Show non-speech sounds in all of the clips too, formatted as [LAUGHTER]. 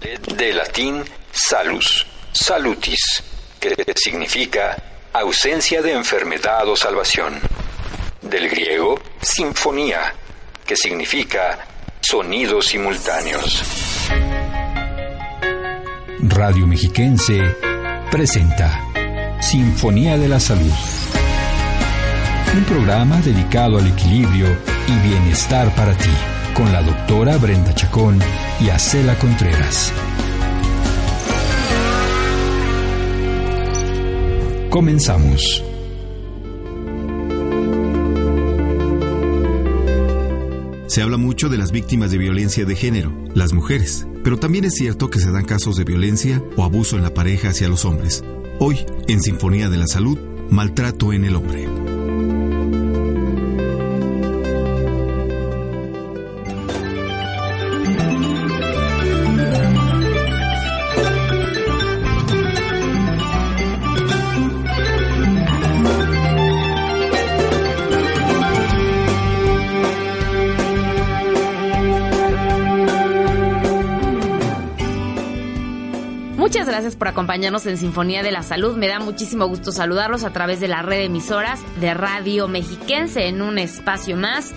De latín salus, salutis, que significa ausencia de enfermedad o salvación. Del griego sinfonía, que significa sonidos simultáneos. Radio Mexiquense presenta Sinfonía de la Salud. Un programa dedicado al equilibrio y bienestar para ti, con la doctora Brenda Chacón y Acela Contreras. Comenzamos. Se habla mucho de las víctimas de violencia de género, las mujeres, pero también es cierto que se dan casos de violencia o abuso en la pareja hacia los hombres. Hoy, en Sinfonía de la Salud, maltrato en el hombre. Muchas gracias por acompañarnos en Sinfonía de la Salud. Me da muchísimo gusto saludarlos a través de la red de emisoras de Radio Mexiquense en un espacio más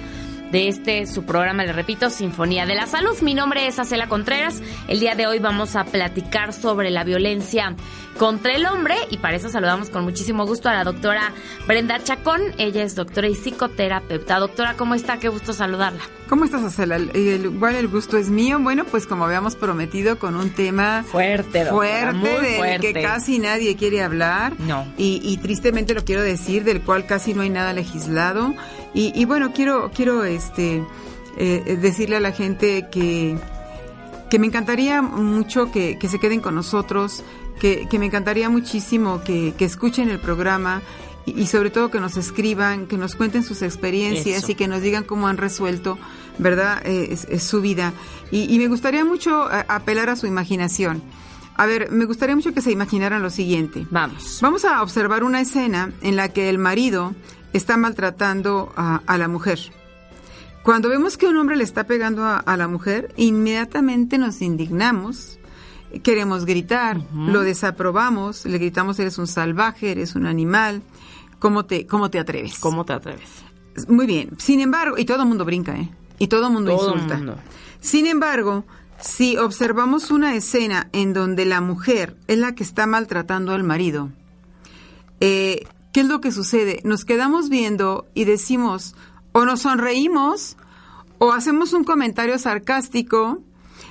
de este su programa, le repito, Sinfonía de la Salud. Mi nombre es Acela Contreras. El día de hoy vamos a platicar sobre la violencia contra el hombre y para eso saludamos con muchísimo gusto a la doctora Brenda Chacón. Ella es doctora y psicoterapeuta. Doctora, ¿cómo está? Qué gusto saludarla. ¿Cómo estás, Acela? El, igual el gusto es mío. Bueno, pues como habíamos prometido con un tema fuerte, doctora, fuerte, muy del fuerte. que casi nadie quiere hablar. No. Y, y tristemente lo quiero decir, del cual casi no hay nada legislado. Y, y bueno, quiero, quiero este, eh, decirle a la gente que, que me encantaría mucho que, que se queden con nosotros, que, que me encantaría muchísimo que, que escuchen el programa y, sobre todo que nos escriban, que nos cuenten sus experiencias Eso. y que nos digan cómo han resuelto, ¿verdad?, Eh, es- es su vida. Y, y me gustaría mucho eh, apelar a su imaginación. A ver, me gustaría mucho que se imaginaran lo siguiente. Vamos. Vamos a observar una escena en la que el marido está maltratando a, a la mujer. Cuando vemos que un hombre le está pegando a, a la mujer, inmediatamente nos indignamos, queremos gritar, lo desaprobamos, le gritamos eres un salvaje, eres un animal, ¿cómo te, cómo te atreves? ¿Cómo te atreves? Muy bien. Sin embargo, y todo el mundo brinca, ¿eh? Y todo el mundo Todo insulta. mundo. Sin embargo, si observamos una escena en donde la mujer es la que está maltratando al marido, eh, ¿qué es lo que sucede? Nos quedamos viendo y decimos, o nos sonreímos, o hacemos un comentario sarcástico.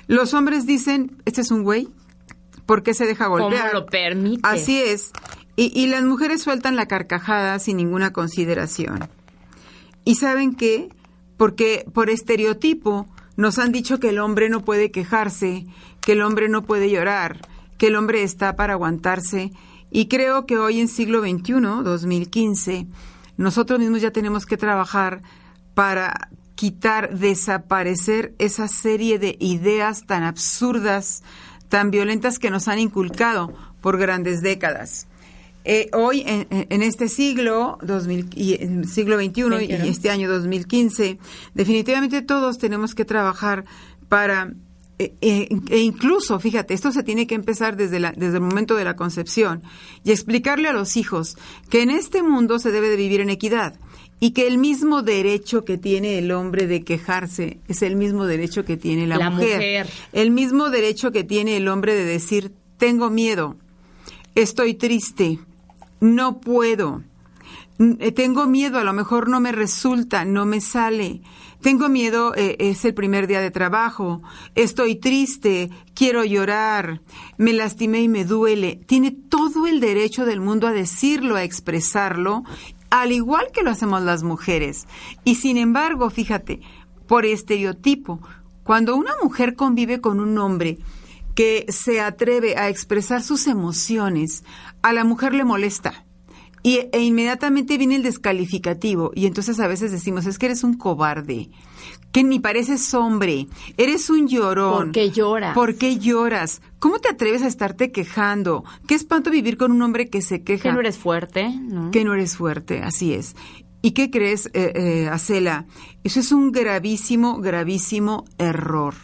Los hombres dicen, este es un güey, ¿por qué se deja ¿Cómo golpear? lo permite? Así es. Y, y las mujeres sueltan la carcajada sin ninguna consideración. ¿Y saben qué? Porque por estereotipo nos han dicho que el hombre no puede quejarse, que el hombre no puede llorar, que el hombre está para aguantarse. Y creo que hoy en siglo XXI, 2015, nosotros mismos ya tenemos que trabajar para quitar, desaparecer esa serie de ideas tan absurdas, tan violentas que nos han inculcado por grandes décadas. Eh, hoy, en, en este siglo, 2000, y en siglo XXI y este año 2015, definitivamente todos tenemos que trabajar para, eh, eh, e incluso, fíjate, esto se tiene que empezar desde, la, desde el momento de la concepción y explicarle a los hijos que en este mundo se debe de vivir en equidad y que el mismo derecho que tiene el hombre de quejarse es el mismo derecho que tiene la, La mujer. mujer. El mismo derecho que tiene el hombre de decir, tengo miedo, estoy triste, no puedo, tengo miedo, a lo mejor no me resulta, no me sale, tengo miedo, eh, es el primer día de trabajo, estoy triste, quiero llorar, me lastimé y me duele. Tiene todo el derecho del mundo a decirlo, a expresarlo, al igual que lo hacemos las mujeres. Y sin embargo, fíjate, por estereotipo, Cuando una mujer convive con un hombre que se atreve a expresar sus emociones, a la mujer le molesta. Y, e inmediatamente viene el descalificativo. Y entonces a veces decimos, es que eres un cobarde, que ni pareces hombre, eres un llorón. ¿Por qué lloras? ¿Por qué lloras? ¿Cómo te atreves a estarte quejando? Qué espanto vivir con un hombre que se queja. Que no eres fuerte, ¿no? Que no eres fuerte, así es. ¿Y qué crees, eh, eh, Acela? Eso es un gravísimo, gravísimo error.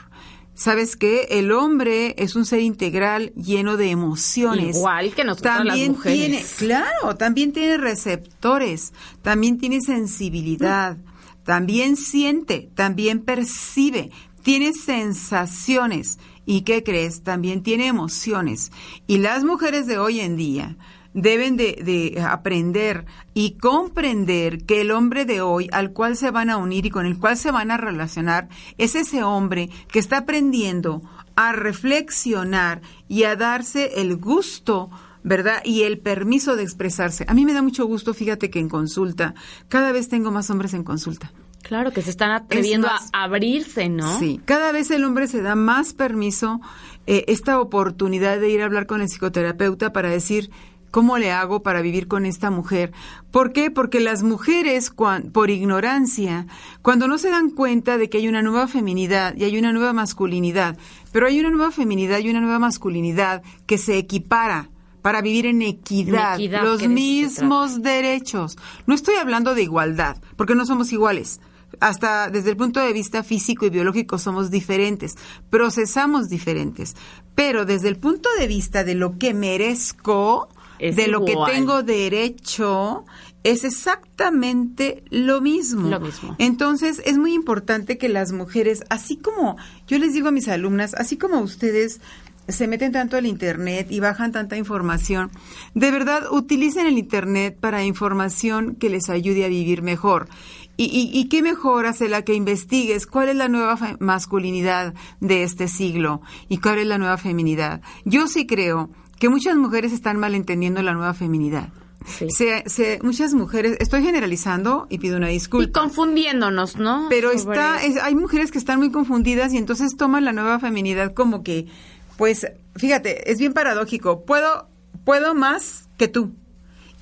¿Sabes qué? El hombre es un ser integral lleno de emociones. Igual que nosotros también las mujeres. Tiene, claro, también tiene receptores, también tiene sensibilidad, también siente, también percibe, tiene sensaciones. ¿Y qué crees? También tiene emociones. Y las mujeres de hoy en día deben de, de, aprender y comprender que el hombre de hoy al cual se van a unir y con el cual se van a relacionar es ese hombre que está aprendiendo a reflexionar y a darse el gusto ¿verdad? Y el permiso de expresarse. A mí me da mucho gusto, fíjate que en consulta, cada vez tengo más hombres en consulta. Claro, que se están atreviendo más, a abrirse, ¿no? Sí, cada vez el hombre se da más permiso, eh, esta oportunidad de ir a hablar con el psicoterapeuta para decir, ¿Cómo le hago para vivir con esta mujer? ¿Por qué? Porque las mujeres, por ignorancia, cuando no se dan cuenta de que hay una nueva feminidad y hay una nueva masculinidad, pero hay una nueva feminidad y una nueva masculinidad que se equipara para vivir en equidad, equidad los mismos derechos. No estoy hablando de igualdad, porque no somos iguales hasta desde el punto de vista físico y biológico somos diferentes, procesamos diferentes, pero desde el punto de vista de lo que merezco, es de lo que tengo derecho, es exactamente lo mismo. Lo mismo. Entonces, es muy importante que las mujeres, así como yo les digo a mis alumnas, así como ustedes se meten tanto al Internet y bajan tanta información, de verdad utilicen el Internet para información que les ayude a vivir mejor. Y, y, y qué mejor hace la que investigues cuál es la nueva masculinidad de este siglo y cuál es la nueva feminidad. Yo sí creo que muchas mujeres están malentendiendo la nueva feminidad. Sí. Se, se, muchas mujeres, estoy generalizando y pido una disculpa. Y confundiéndonos, ¿no? Pero Sobre- está, es- hay mujeres que están muy confundidas y entonces toman la nueva feminidad como que, pues, fíjate, es bien paradójico. Puedo, puedo más que tú.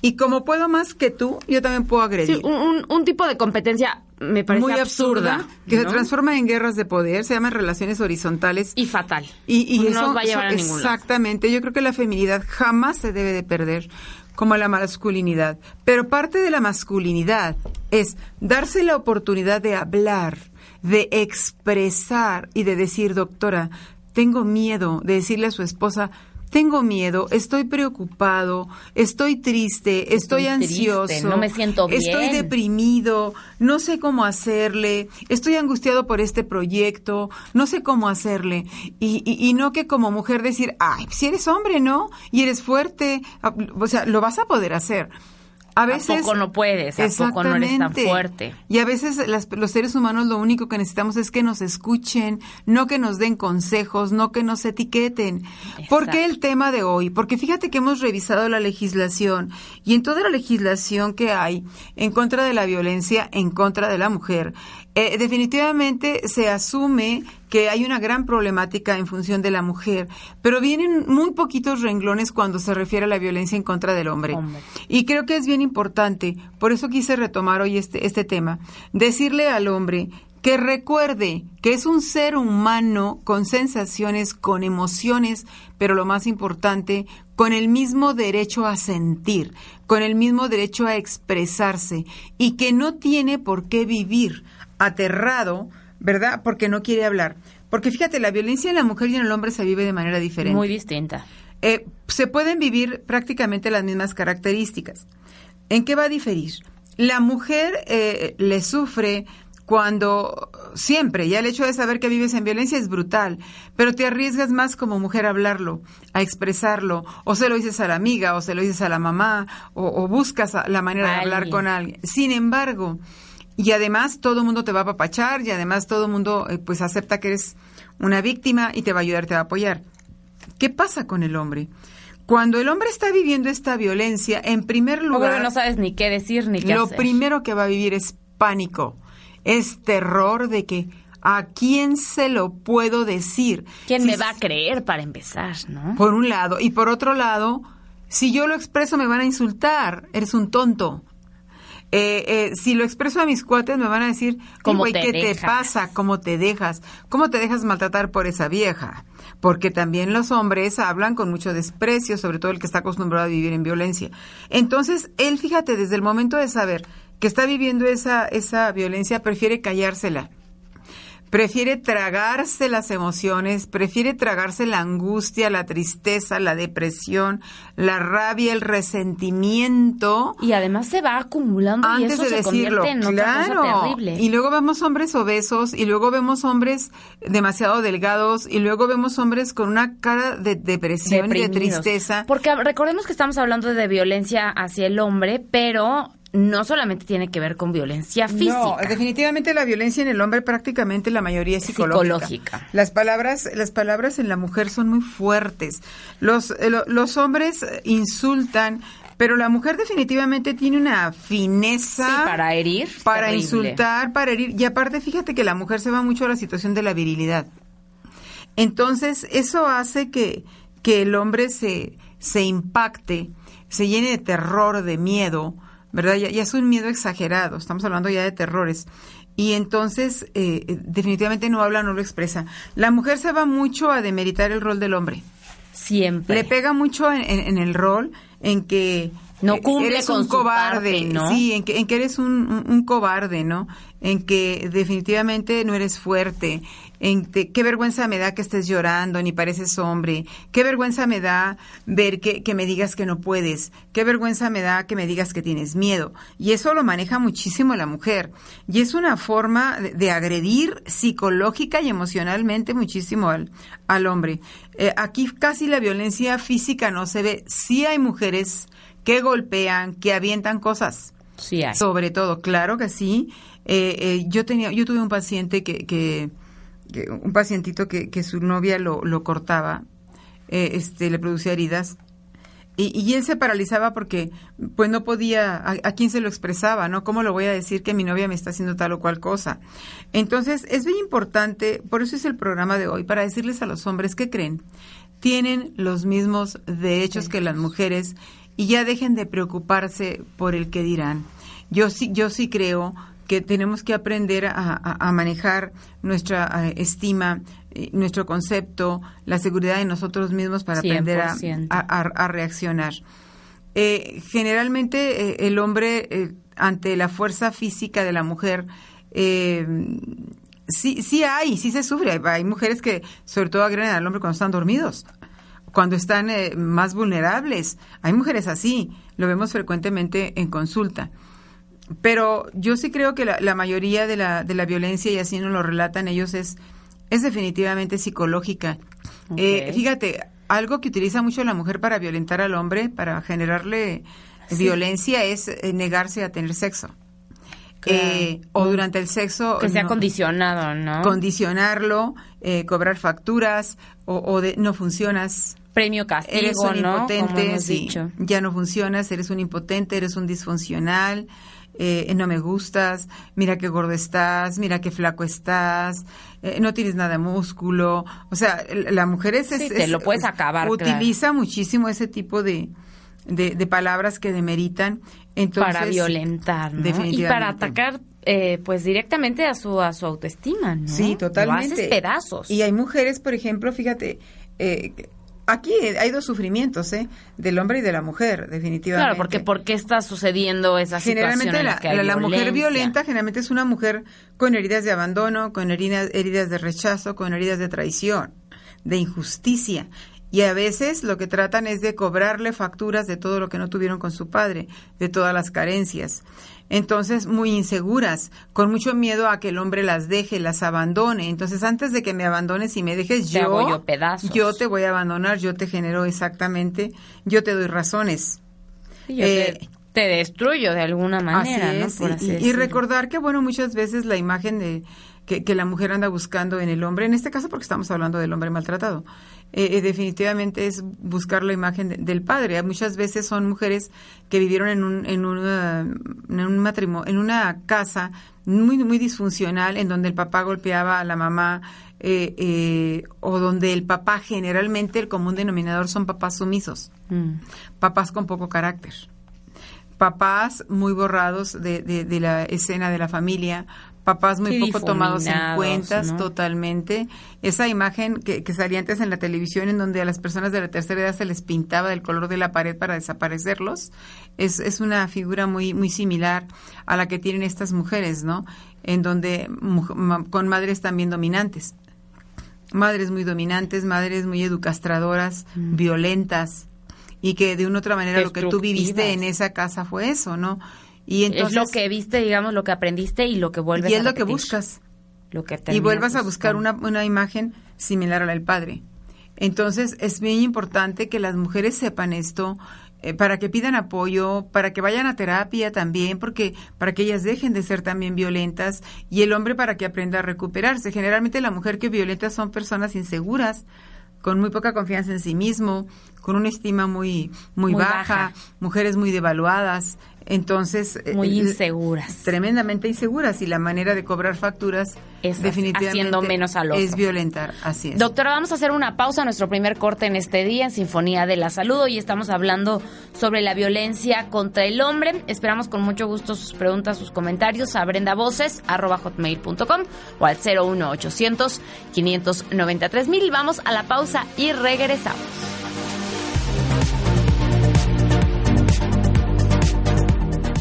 Y como puedo más que tú, yo también puedo agredir. Sí, un, un- un tipo de competencia me parece muy absurda, que se transforma en guerras de poder, se llaman relaciones horizontales. y fatal. Y, y no eso, nos va a llevar eso- a ningún lado. Exactamente. Yo creo que la feminidad jamás se debe de perder como la masculinidad. Pero parte de la masculinidad es darse la oportunidad de hablar, de expresar y de decir, doctora, tengo miedo de decirle a su esposa, tengo miedo, estoy preocupado, estoy triste, estoy, Estoy ansioso, triste, no me siento estoy bien". deprimido, no sé cómo hacerle, estoy angustiado por este proyecto, no sé cómo hacerle. Y, y, y no que como mujer decir, ay, si eres hombre, ¿no? Y eres fuerte, o sea, lo vas a poder hacer. A veces... poco no puedes? ¿A poco no eres tan fuerte? Y a veces las- los seres humanos lo único que necesitamos es que nos escuchen, no que nos den consejos, no que nos etiqueten. ¿Por qué el tema de hoy? Porque fíjate que hemos revisado la legislación y en toda la legislación que hay en contra de la violencia en contra de la mujer, eh, definitivamente se asume que hay una gran problemática en función de la mujer, pero vienen muy poquitos renglones cuando se refiere a la violencia en contra del hombre. Hombre. Y creo que es bien importante, por eso quise retomar hoy este, este tema, decirle al hombre que recuerde que es un ser humano con sensaciones, con emociones, pero lo más importante, con el mismo derecho a sentir, con el mismo derecho a expresarse y que no tiene por qué vivir aterrado, ¿verdad? Porque no quiere hablar. Porque fíjate, la violencia en la mujer y en el hombre se vive de manera diferente Muy distinta. eh, se pueden vivir prácticamente las mismas características. ¿En qué va a diferir? La mujer eh, le sufre cuando siempre, ya el hecho de saber que vives en violencia es brutal, pero te arriesgas más como mujer a hablarlo, a expresarlo, o se lo dices a la amiga, o se lo dices a la mamá, o, o buscas la manera de hablar con alguien. Sin embargo, y además todo el mundo te va a apapachar, y además todo el mundo eh, pues acepta que eres una víctima y te va a ayudar, te va a apoyar. ¿Qué pasa con el hombre? Cuando el hombre está viviendo esta violencia, en primer lugar, no sabes ni qué decir ni qué lo hacer. primero que va a vivir es pánico, es terror de que, ¿A quién se lo puedo decir? ¿Quién Si me va a creer para empezar, no? Por un lado. Y por otro lado, si yo lo expreso me van a insultar. Eres un tonto. Eh, eh, si lo expreso a mis cuates me van a decir, ¿Cómo "Güey, te ¿qué te dejas?" pasa? ¿Cómo te dejas? ¿Cómo te dejas maltratar por esa vieja? Porque también los hombres hablan con mucho desprecio, sobre todo el que está acostumbrado a vivir en violencia. Entonces, él, fíjate, desde el momento de saber que está viviendo esa, esa violencia, prefiere callársela prefiere tragarse las emociones, prefiere tragarse la angustia, la tristeza, la depresión, la rabia, el resentimiento. Y además se va acumulando y eso de se decirlo, convierte en otra claro. cosa terrible. Y luego vemos hombres obesos, y luego vemos hombres demasiado delgados, y luego vemos hombres con una cara de depresión y de tristeza. Porque recordemos que estamos hablando de violencia hacia el hombre, pero no solamente tiene que ver con violencia física. No, definitivamente la violencia en el hombre prácticamente la mayoría es psicológica. Psicológica. Las palabras, las palabras en la mujer son muy fuertes. Los, eh, lo- los hombres eh, insultan, pero la mujer definitivamente tiene una fineza Sí, para herir. para terrible. insultar, para herir. Y aparte, fíjate que la mujer se va mucho a la situación de la virilidad. Entonces, eso hace que, que el hombre se, se impacte, se llene de terror, de miedo, ¿verdad? Ya, ya es un miedo exagerado, estamos hablando ya de terrores. Y entonces, eh, eh, definitivamente no habla, no lo expresa. La mujer se va mucho a demeritar el rol del hombre. Siempre. Le pega mucho en, en- en el rol en que No eh, cumple eres con un cobarde, parte, ¿no? sí, en que, en que eres un, un- un cobarde, ¿no? En que definitivamente no eres fuerte, en que qué vergüenza me da que estés llorando, ni pareces hombre, qué vergüenza me da ver que, que me digas que no puedes, qué vergüenza me da que me digas que tienes miedo. Y eso lo maneja muchísimo la mujer. Y es una forma de, de agredir psicológica y emocionalmente muchísimo al, al hombre. Eh, aquí casi la violencia física no se ve. Sí hay mujeres que golpean, que avientan cosas. Sí hay. Sobre todo, claro que sí. Eh, eh, yo tenía, yo tuve un paciente que, que- un pacientito que, que su novia lo, lo cortaba, eh, este, le producía heridas. Y, y él se paralizaba porque, pues no podía, a, a quién se lo expresaba, ¿no? ¿Cómo lo voy a decir que mi novia me está haciendo tal o cual cosa? Entonces, es bien importante, por eso es el programa de hoy, para decirles a los hombres que creen, tienen los mismos derechos que las mujeres y ya dejen de preocuparse por el que dirán. Yo sí, yo sí creo que tenemos que aprender a, a- a manejar nuestra eh, estima, eh, nuestro concepto, la seguridad de nosotros mismos para aprender a, 100%. a- a- a reaccionar. Eh, generalmente eh, el hombre ante la fuerza física de la mujer eh, sí sí hay sí se sufre hay, hay mujeres que sobre todo agreden al hombre cuando están dormidos cuando están eh, más vulnerables hay mujeres así lo vemos frecuentemente en consulta pero yo sí creo que la, la mayoría de la, de la violencia, y así nos lo relatan ellos, es, es definitivamente psicológica. Eh, fíjate, algo que utiliza mucho la mujer para violentar al hombre, para generarle violencia, es eh, negarse a tener sexo. Claro. Eh, o durante el sexo... Que sea no- condicionado, ¿no? Condicionarlo, eh, cobrar facturas, o, o de no funcionas, Premio castigo, eres un ¿no? Impotente, sí, dicho. ya no funcionas, eres un impotente, eres un disfuncional, eh, no me gustas, mira qué gordo estás, mira qué flaco estás, eh, no tienes nada de músculo, o sea, la mujer es, Sí, es- te lo puedes acabar, utiliza muchísimo ese tipo de, de, de palabras que demeritan, entonces para violentar, ¿no? Y para atacar, eh, pues directamente a su a su autoestima, ¿no? Sí, totalmente. Lo haces pedazos. Y hay mujeres, por ejemplo, fíjate, eh, aquí hay dos sufrimientos, ¿eh? Del hombre y de la mujer, definitivamente. Claro, porque ¿por qué está sucediendo esa situación Generalmente en la, la, mujer violenta generalmente es una mujer con heridas de abandono, con heridas, heridas de rechazo, con heridas de traición, de injusticia. Y a veces lo que tratan es de cobrarle facturas de todo lo que no tuvieron con su padre, de todas las carencias. Entonces, muy inseguras, con mucho miedo a que el hombre las deje, las abandone. Entonces, antes de que me abandones y me dejes Te yo, hago yo pedazos. yo te voy a abandonar, yo te genero exactamente, yo te doy razones. Yo Eh, te, te destruyo de alguna manera, Así ¿no? es, Por y- así y, y decirlo. recordar que, bueno, muchas veces la imagen de que, la mujer anda buscando en el hombre, en este caso porque estamos hablando del hombre maltratado. Eh, eh, definitivamente es buscar la imagen del padre. Muchas veces son mujeres que vivieron en un, en una, en un matrimonio, en una casa muy, muy disfuncional, en donde el papá golpeaba a la mamá, eh, o donde el papá generalmente el común denominador son papás sumisos, mm. papás con poco carácter papás muy borrados de, de, la escena de la familia, papás muy poco tomados en cuenta totalmente. Esa imagen que, que, salía antes en la televisión en donde a las personas de la tercera edad se les pintaba del color de la pared para desaparecerlos, es, es una figura muy, muy similar a la que tienen estas mujeres, ¿no? En donde con madres también dominantes. Madres muy dominantes, madres muy educastradoras, mm. violentas, y que de una otra manera lo que tú viviste en esa casa fue eso, ¿no? Y entonces, es lo que viste, digamos, lo que aprendiste y lo que vuelves a Y es lo que buscas. Lo que y vuelvas a buscar una, una imagen similar a la del padre. Entonces, es bien importante que las mujeres sepan esto, eh, para que pidan apoyo, para que vayan a terapia también, porque para que ellas dejen de ser también violentas y el hombre para que aprenda a recuperarse. Generalmente la mujer que violenta son personas inseguras, con muy poca confianza en sí mismo, con una estima muy, muy, baja, mujeres muy devaluadas. Entonces, eh, muy inseguras. Tremendamente inseguras y la manera de cobrar facturas es definitivamente menos es violentar, así es. Doctora, vamos a hacer una pausa, nuestro primer corte en este día en Sinfonía de la Salud. Hoy estamos hablando sobre la violencia contra el hombre. Esperamos con mucho gusto sus preguntas, sus comentarios a brendavoces.com o al 01800 593 mil. Vamos a la pausa y regresamos.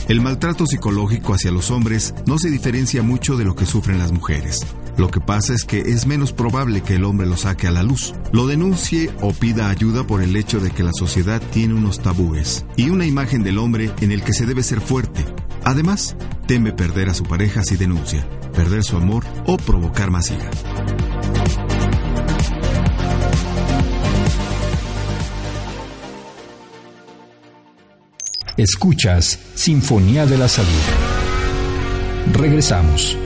El maltrato psicológico hacia los hombres no se diferencia mucho de lo que sufren las mujeres. Lo que pasa es que es menos probable que el hombre lo saque a la luz, lo denuncie o pida ayuda por el hecho de que la sociedad tiene unos tabúes y una imagen del hombre en el que se debe ser fuerte. Además, teme perder a su pareja si denuncia, perder su amor o provocar más. Escuchas Sinfonía de la Salud. Regresamos.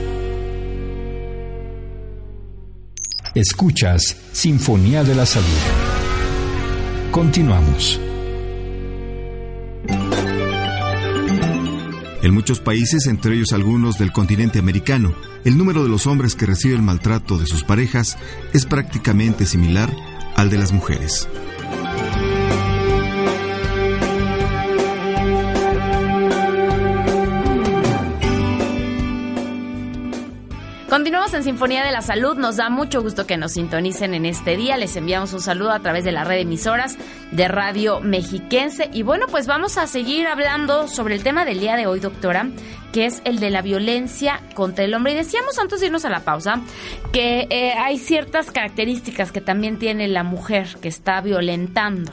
Escuchas Sinfonía de la Salud. Continuamos. En muchos países, entre ellos algunos del continente americano, el número de los hombres que reciben maltrato de sus parejas es prácticamente similar al de las mujeres. Continuamos en Sinfonía de la Salud. Nos da mucho gusto que nos sintonicen en este día. Les enviamos un saludo a través de la red de emisoras de Radio Mexiquense. Y bueno, pues vamos a seguir hablando sobre el tema del día de hoy, doctora, que es el de la violencia contra el hombre. Y decíamos antes de irnos a la pausa que eh, hay ciertas características que también tiene la mujer que está violentando.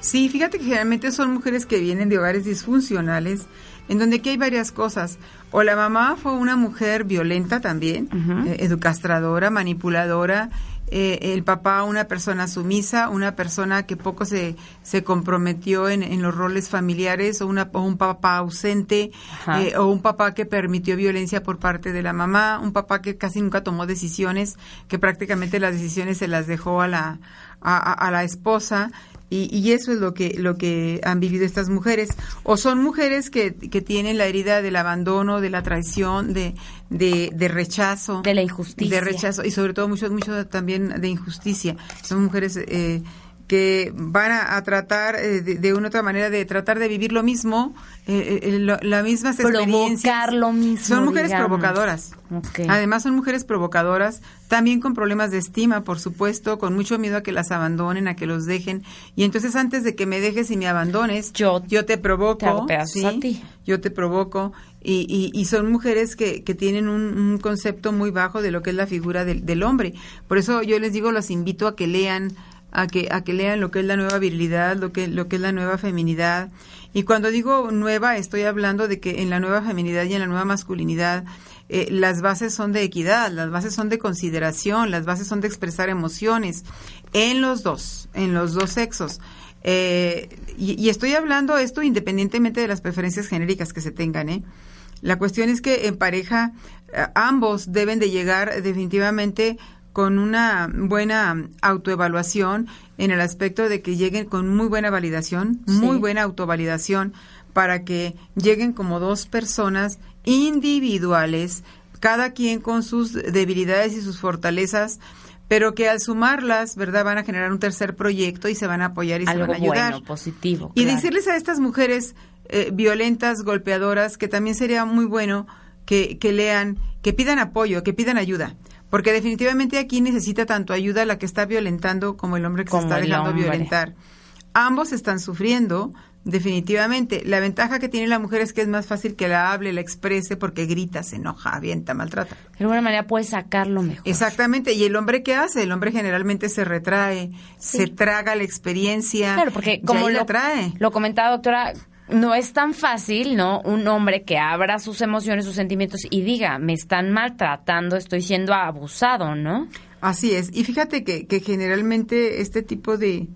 Sí, fíjate que generalmente son mujeres que vienen de hogares disfuncionales, en donde aquí hay varias cosas. O la mamá fue una mujer violenta también, eh, educastradora, manipuladora. Eh, el papá una persona sumisa, una persona que poco se, se comprometió en, los roles familiares, o, una, un papá ausente, eh, o un papá que permitió violencia por parte de la mamá, un papá que casi nunca tomó decisiones, que prácticamente las decisiones se las dejó a la, a la esposa. Y, y, eso es lo que, lo que han vivido estas mujeres. O son mujeres que, que tienen la herida del abandono, de la traición, de, de, de, rechazo. De la injusticia. De rechazo y sobre todo mucho, mucho también de injusticia. Son mujeres eh, que van a, tratar eh, de, una otra manera de tratar de vivir lo mismo, eh, eh la mismas experiencias. lo mismo. Son mujeres provocadoras. Además son mujeres provocadoras, también con problemas de estima, por supuesto, con mucho miedo a que las abandonen, a que los dejen. Y entonces antes de que me dejes y me abandones, yo, yo te provoco. ¿sí? Yo te provoco. Y, y, son mujeres que, que tienen un, concepto muy bajo de lo que es la figura del, del hombre. Por eso yo les digo, los invito a que lean a que, a que lean lo que es la nueva virilidad, lo que, lo que es la nueva feminidad. Y cuando digo nueva, estoy hablando de que en la nueva feminidad y en la nueva masculinidad, eh, las bases son de equidad, las bases son de consideración, las bases son de expresar emociones en los dos, en los dos sexos. Eh, y, y, estoy hablando esto independientemente de las preferencias genéricas que se tengan, ¿eh? La cuestión es que en pareja eh, ambos deben de llegar definitivamente con una buena autoevaluación en el aspecto de que lleguen con muy buena validación, muy buena autovalidación, para que lleguen como dos personas individuales, cada quien con sus debilidades y sus fortalezas, pero que al sumarlas, ¿verdad? Van a generar un tercer proyecto y se van a apoyar y se van a ayudar. Bueno, positivo. Y decirles a estas mujeres eh, violentas, golpeadoras, que también sería muy bueno que, que lean, que pidan apoyo, que pidan ayuda. Porque definitivamente aquí necesita tanto ayuda la que está violentando como el hombre que se está dejando violentar. Ambos están sufriendo, definitivamente. La ventaja que tiene la mujer es que es más fácil que la hable, la exprese, porque grita, se enoja, avienta, maltrata. De alguna manera puede sacarlo mejor. Exactamente. ¿Y el hombre qué hace? El hombre generalmente se retrae, se traga la experiencia. Claro, porque como lo, trae. lo comentaba doctora, no es tan fácil, ¿no? Un hombre que abra sus emociones, sus sentimientos y diga, me están maltratando, estoy siendo abusado, ¿no? Así es. Y fíjate que, que generalmente este tipo de,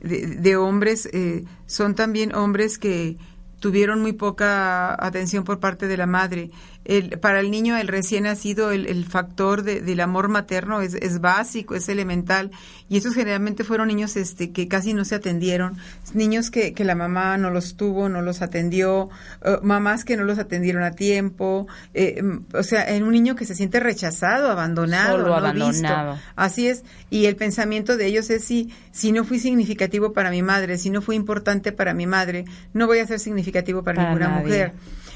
de, hombres eh, son también hombres que tuvieron muy poca atención por parte de la madre el, para el niño, el recién nacido, el, el factor de, del amor materno es, es, básico, es elemental. Y esos generalmente fueron niños este, que casi no se atendieron, niños que, que la mamá no los tuvo, no los atendió, uh, mamás que no los atendieron a tiempo. Eh, o sea, en un niño que se siente rechazado, abandonado, Solo abandonado. Así es. Y el pensamiento de ellos es si, si no fui significativo para mi madre, si no fui importante para mi madre, no voy a ser significativo para, para ninguna nadie. mujer.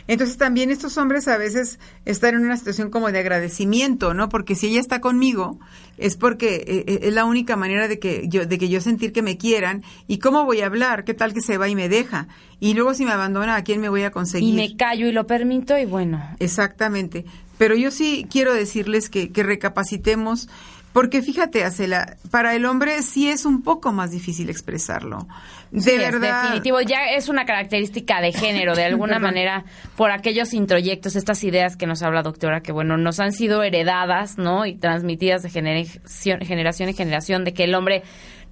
Entonces también estos hombres a veces están en una situación como de agradecimiento, ¿no? Porque si ella está conmigo es porque eh, eh, es la única manera de que yo de que yo sentir que me quieran y cómo voy a hablar, qué tal que se va y me deja y luego si me abandona a quién me voy a conseguir. Y me callo y lo permito y bueno. Exactamente. Pero yo sí quiero decirles que, que recapacitemos porque fíjate, Acela, para el hombre sí es un poco más difícil expresarlo. De sí, verdad. definitivo, ya es una característica de género, de alguna [LAUGHS] manera, por aquellos introyectos, estas ideas que nos habla doctora, que bueno, nos han sido heredadas, ¿no? Y transmitidas de generación, generación en generación, de que el hombre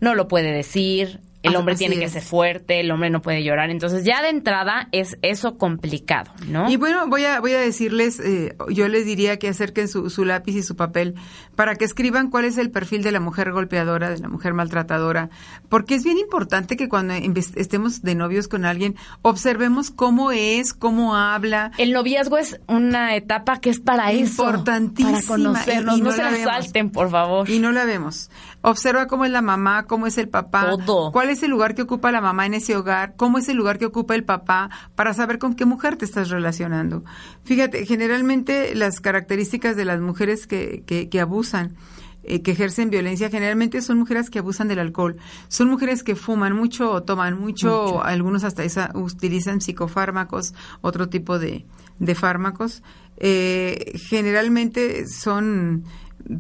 no lo puede decir, el hombre Así tiene es. que ser fuerte, el hombre no puede llorar. Entonces, ya de entrada es eso complicado, ¿no? Y bueno, voy a, voy a decirles, eh, yo les diría que acerquen su, su, lápiz y su papel para que escriban cuál es el perfil de la mujer golpeadora, de la mujer maltratadora, porque es bien importante que cuando estemos de novios con alguien, observemos cómo es, cómo habla. El noviazgo es una etapa que es para eso. Importantísima. Para conocernos. Y, y no, no, se la salten, por favor. Y no la vemos. Observa cómo es la mamá, cómo es el papá. Todo. ¿Cuál es el lugar que ocupa la mamá en ese hogar? ¿Cómo es el lugar que ocupa el papá? Para saber con qué mujer te estás relacionando. Fíjate, generalmente las características de las mujeres que, que, que abusan, eh, que ejercen violencia, generalmente son mujeres que abusan del alcohol. Son mujeres que fuman mucho o toman mucho, mucho. algunos hasta esa, utilizan psicofármacos, otro tipo de, de fármacos. Eh, generalmente son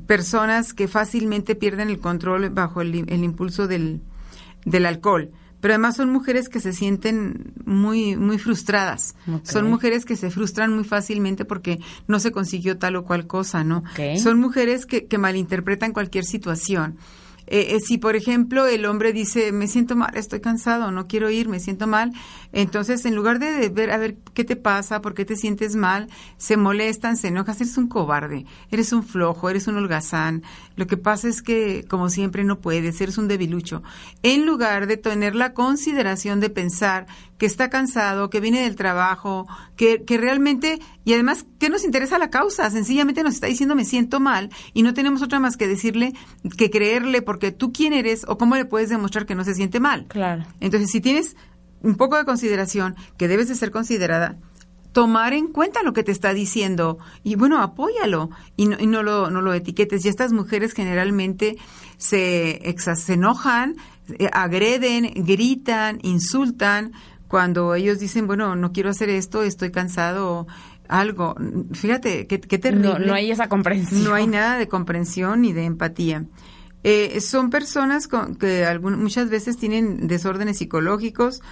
personas que fácilmente pierden el control bajo el, el impulso del, del, alcohol. Pero además son mujeres que se sienten muy, muy frustradas. Okay. Son mujeres que se frustran muy fácilmente porque no se consiguió tal o cual cosa, ¿no? Okay. Son mujeres que, que malinterpretan cualquier situación. Eh, eh, si, por ejemplo, el hombre dice, me siento mal, estoy cansado, no quiero ir, me siento mal, entonces en lugar de, de, ver, a ver, ¿qué te pasa? ¿Por qué te sientes mal? Se molestan, se enojan, eres un cobarde, eres un flojo, eres un holgazán. Lo que pasa es que, como siempre, no puedes, eres un debilucho. En lugar de tener la consideración de pensar que está cansado, que viene del trabajo, que, que realmente, y además, ¿qué nos interesa la causa? Sencillamente nos está diciendo me siento mal y no tenemos otra más que decirle, que creerle, porque tú quién eres o cómo le puedes demostrar que no se siente mal. Claro. Entonces, si tienes un poco de consideración, que debes de ser considerada, tomar en cuenta lo que te está diciendo y bueno, apóyalo y no, y no, lo, no lo etiquetes. Y estas mujeres generalmente se, se enojan, eh, agreden, gritan, insultan, cuando ellos dicen, bueno, no quiero hacer esto, estoy cansado, algo. Fíjate, qué, qué terrible. No, no, hay esa comprensión. No hay nada de comprensión ni de empatía. Eh, son personas con, que algún, muchas veces tienen desórdenes psicológicos,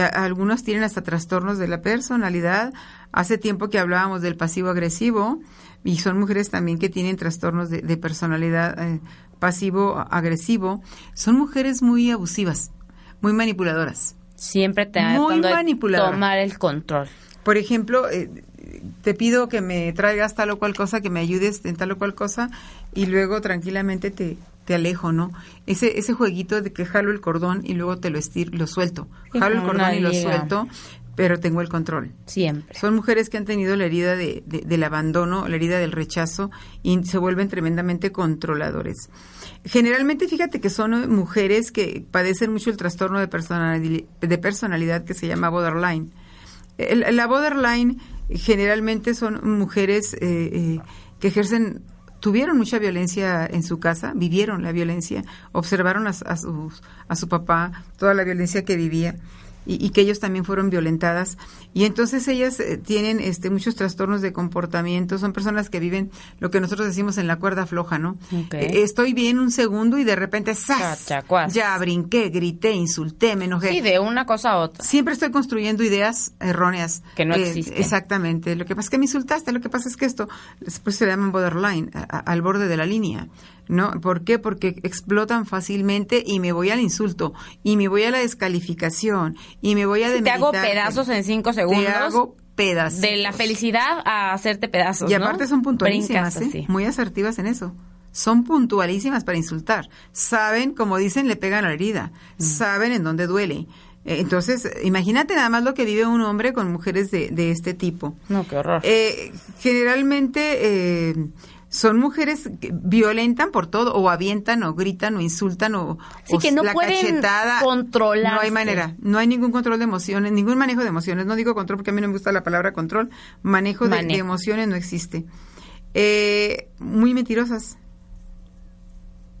algunos tienen hasta trastornos de la personalidad. Hace tiempo que hablábamos del pasivo agresivo y son mujeres también que tienen trastornos de, de personalidad eh, pasivo agresivo. Son mujeres muy abusivas, muy manipuladoras siempre te muy tomar el control. Por ejemplo, eh, te pido que me traigas tal o cual cosa, que me ayudes en tal o cual cosa, y luego tranquilamente te, te alejo, ¿no? Ese, ese jueguito de que jalo el cordón y luego te lo estiro, lo suelto. Jalo el cordón y lo suelto, pero tengo el control. Siempre. Son mujeres que han tenido la herida de, del abandono, la herida del rechazo y se vuelven tremendamente controladores. Generalmente, fíjate que son mujeres que padecen mucho el trastorno de personalidad, de personalidad que se llama borderline. la borderline generalmente son mujeres eh, eh, que ejercen tuvieron mucha violencia en su casa, vivieron la violencia, observaron a, a, a su papá, toda la violencia que vivía y, que ellos también fueron violentadas. Y entonces ellas eh, tienen este muchos trastornos de comportamiento. Son personas que viven lo que nosotros decimos en la cuerda floja no eh, estoy bien un segundo y de repente ¡zas! ya brinqué grité insulté me enojé. Sí de una cosa a otra. Siempre estoy construyendo ideas erróneas. Que no eh, existen. exactamente. Lo que pasa es que me insultaste lo que pasa es que esto después se llaman borderline al borde de la línea ¿no? ¿Por qué? Porque explotan fácilmente y me voy al insulto, y me voy a la descalificación, y me voy a Te hago pedazos en cinco segundos. Te hago pedazos. De la felicidad a hacerte pedazos, Y aparte son puntualísimas, ¿eh? Muy asertivas en eso. Son puntualísimas para insultar. Saben, como dicen, le pegan a la herida. Mm. Saben en dónde duele. Eh, entonces, imagínate nada más lo que vive un hombre con mujeres de, de este tipo. No, qué horror. Eh, generalmente... Eh, son mujeres que violentan por todo, o avientan, o gritan, o insultan, o, sí, que no la pueden controlar. No hay manera, no hay ningún control de emociones, ningún manejo de emociones. No digo control porque a mí no me gusta la palabra control. Manejo, De, emociones no existe. Eh, muy mentirosas.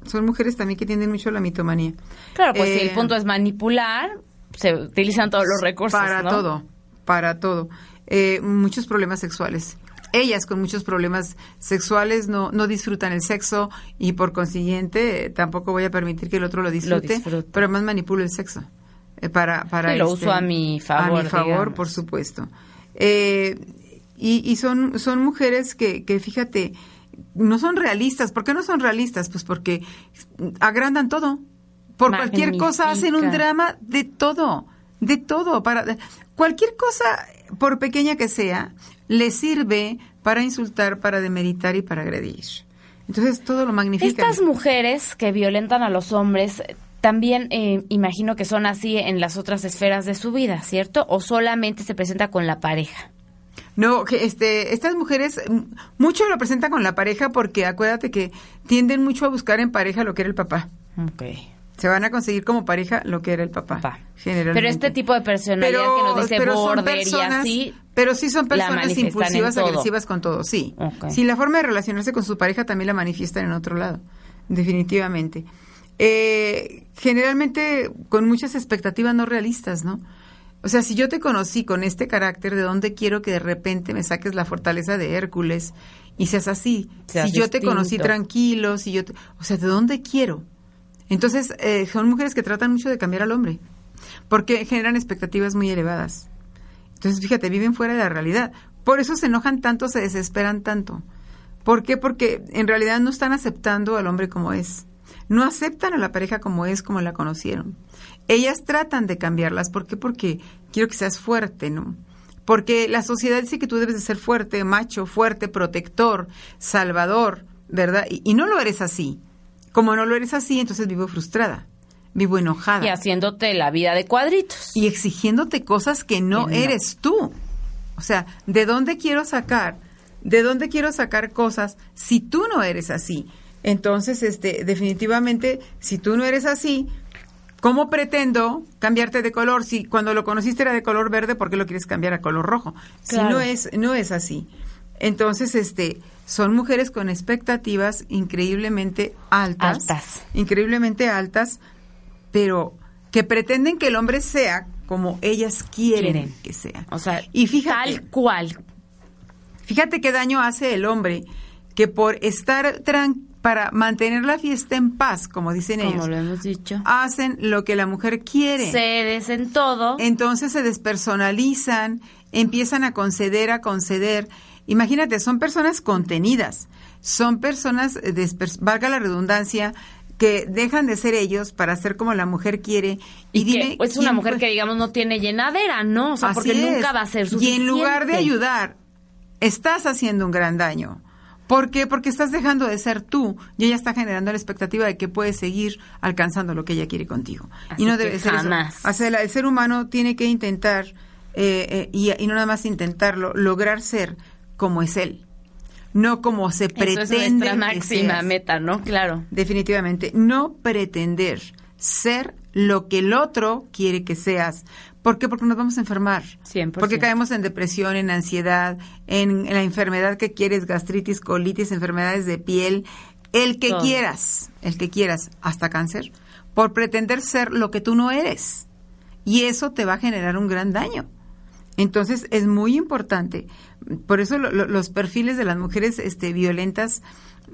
Son mujeres también que tienden mucho a la mitomanía. Claro, pues si el eh, punto es manipular, se utilizan todos los recursos. Para todo, para todo. Eh, muchos problemas sexuales ellas con muchos problemas sexuales no, no disfrutan el sexo y por consiguiente tampoco voy a permitir que el otro lo disfrute, pero más manipulo el sexo. Eh, para para lo uso a mi favor. A mi favor, por supuesto. Eh, y, y son, son mujeres que, que, fíjate, no son realistas. ¿Por qué no son realistas? Pues porque agrandan todo. Por cualquier cosa hacen un drama de todo, de todo. Para cualquier cosa, por pequeña que sea, le sirve para insultar, para demeritar y para agredir. Entonces todo lo magnifica. Estas mujeres que violentan a los hombres también eh, imagino que son así en las otras esferas de su vida, ¿cierto? ¿O solamente se presenta con la pareja? No, que este, estas mujeres mucho lo presentan con la pareja porque acuérdate que tienden mucho a buscar en pareja lo que era el papá. Okay se van a conseguir como pareja lo que era el papá, generalmente. Pero este tipo de personalidad que nos dice border y así... Pero sí son personas impulsivas, agresivas con todo, sí. Sí, la forma de relacionarse con su pareja también la manifiestan en otro lado, definitivamente. Eh, generalmente con muchas expectativas no realistas, ¿no? O sea, si yo te conocí con este carácter, ¿de dónde quiero que de repente me saques la fortaleza de Hércules y seas así? si yo te conocí tranquilo, si yo... o sea, ¿de dónde quiero? Entonces, eh, son mujeres que tratan mucho de cambiar al hombre, porque generan expectativas muy elevadas. Entonces, fíjate, viven fuera de la realidad. Por eso se enojan tanto, se desesperan tanto. ¿Por qué? Porque en realidad no están aceptando al hombre como es. No aceptan a la pareja como es, como la conocieron. Ellas tratan de cambiarlas. ¿Por qué? Porque quiero que seas fuerte, ¿no? Porque la sociedad dice que tú debes de ser fuerte, macho, fuerte, protector, salvador, ¿verdad? Y, y no lo eres así. Como no lo eres así, entonces vivo frustrada, vivo enojada. Y haciéndote la vida de cuadritos. Y exigiéndote cosas que no, eres tú. O sea, ¿de dónde quiero sacar? ¿De dónde quiero sacar cosas si tú no eres así? Entonces, este, definitivamente, si tú no eres así, ¿cómo pretendo cambiarte de color? Si cuando lo conociste era de color verde, ¿por qué lo quieres cambiar a color rojo? Si no es, no es así. Entonces, este, son mujeres con expectativas increíblemente altas, altas, increíblemente altas, pero que pretenden que el hombre sea como ellas quieren, que sea. O sea, y fíjate, tal cual. Fíjate qué daño hace el hombre que por estar para mantener la fiesta en paz, como dicen ellos, lo hemos dicho. hacen lo que la mujer quiere. Cedes en todo. Entonces se despersonalizan, empiezan a conceder, a conceder Imagínate, son personas contenidas, son personas, valga la redundancia, que dejan de ser ellos para ser como la mujer quiere. Y, que es una mujer que, digamos, no tiene llenadera, ¿no? O sea, porque nunca va a ser suficiente. Y en lugar de ayudar estás haciendo un gran daño. ¿Por qué? Porque estás dejando de ser tú y ella está generando la expectativa de que puedes seguir alcanzando lo que ella quiere contigo. Así y no debe ser eso. jamás. O sea, la- el ser humano tiene que intentar, eh, eh, y, y no nada más intentarlo, lograr ser como es él. No como se Eso pretende. es nuestra máxima meta, ¿no? Claro. Definitivamente. No pretender ser lo que el otro quiere que seas. ¿Por qué? Porque nos vamos a enfermar. 100%. Porque caemos en depresión, en ansiedad, en, en la enfermedad que quieres, gastritis, colitis, enfermedades de piel, el que Todo. quieras, el que quieras, hasta cáncer, por pretender ser lo que tú no eres. Y eso te va a generar un gran daño. Entonces es muy importante. Por eso lo- lo- los perfiles de las mujeres este, violentas,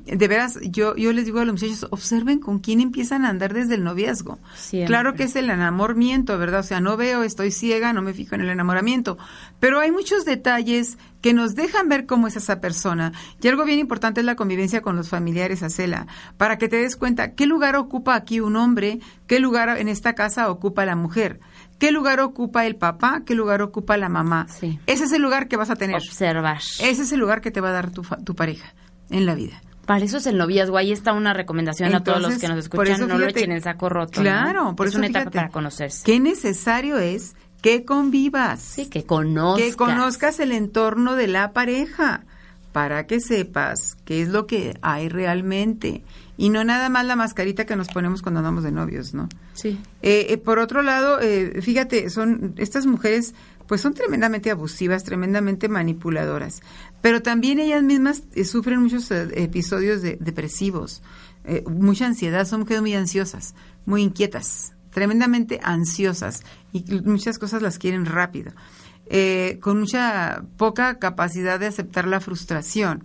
de veras, yo, yo les digo a los muchachos, observen con quién empiezan a andar desde el noviazgo. Siempre. Claro que es el enamoramiento, ¿verdad? O sea, no veo, estoy ciega, no me fijo en el enamoramiento. Pero hay muchos detalles que nos dejan ver cómo es esa persona. Y algo bien importante es la convivencia con los familiares, Acela, para que te des cuenta qué lugar ocupa aquí un hombre, qué lugar en esta casa ocupa la mujer. ¿Qué lugar ocupa el papá? ¿Qué lugar ocupa la mamá? Sí. Ese es el lugar que vas a tener. Observar. Ese es el lugar que te va a dar tu, tu pareja en la vida. Para eso es el noviazgo. Ahí está una recomendación a todos los que nos por escuchan. eso no lo echen en saco roto. ¿no? Claro, por es eso una etapa fíjate, para conocerse. Qué necesario es que convivas. Sí, que conozcas. Que conozcas el entorno de la pareja para que sepas qué es lo que hay realmente y no nada más la mascarita que nos ponemos cuando andamos de novios, ¿no? Sí. Eh, eh, por otro lado, eh, fíjate, son estas mujeres pues son tremendamente abusivas, tremendamente manipuladoras, pero también ellas mismas eh, sufren muchos eh, episodios de- depresivos, mucha ansiedad, son mujeres muy ansiosas, muy inquietas, tremendamente ansiosas y muchas cosas las quieren rápido, eh, con mucha poca capacidad de aceptar la frustración.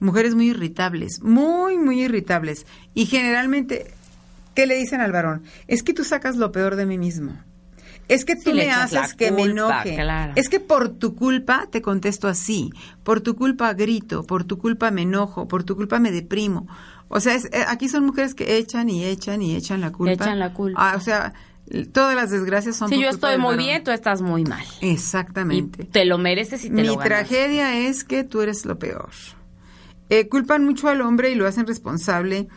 Mujeres muy irritables, muy, muy irritables. Y generalmente ¿Qué le dicen al varón? Es que tú sacas lo peor de mí mismo. Es que tú Sí, me haces que me enoje. claro. Es que por tu culpa te contesto así. Por tu culpa grito. Por tu culpa me enojo. Por tu culpa me deprimo. O sea, es- eh, aquí son mujeres que echan y echan y echan la culpa. Echan la culpa. Ah, o sea, todas las desgracias son Si yo estoy muy bien, tú estás muy mal. Y Exactamente. te lo mereces y te Mi lo ganas. tragedia es que tú eres lo peor. Eh, culpan mucho al hombre y lo hacen responsable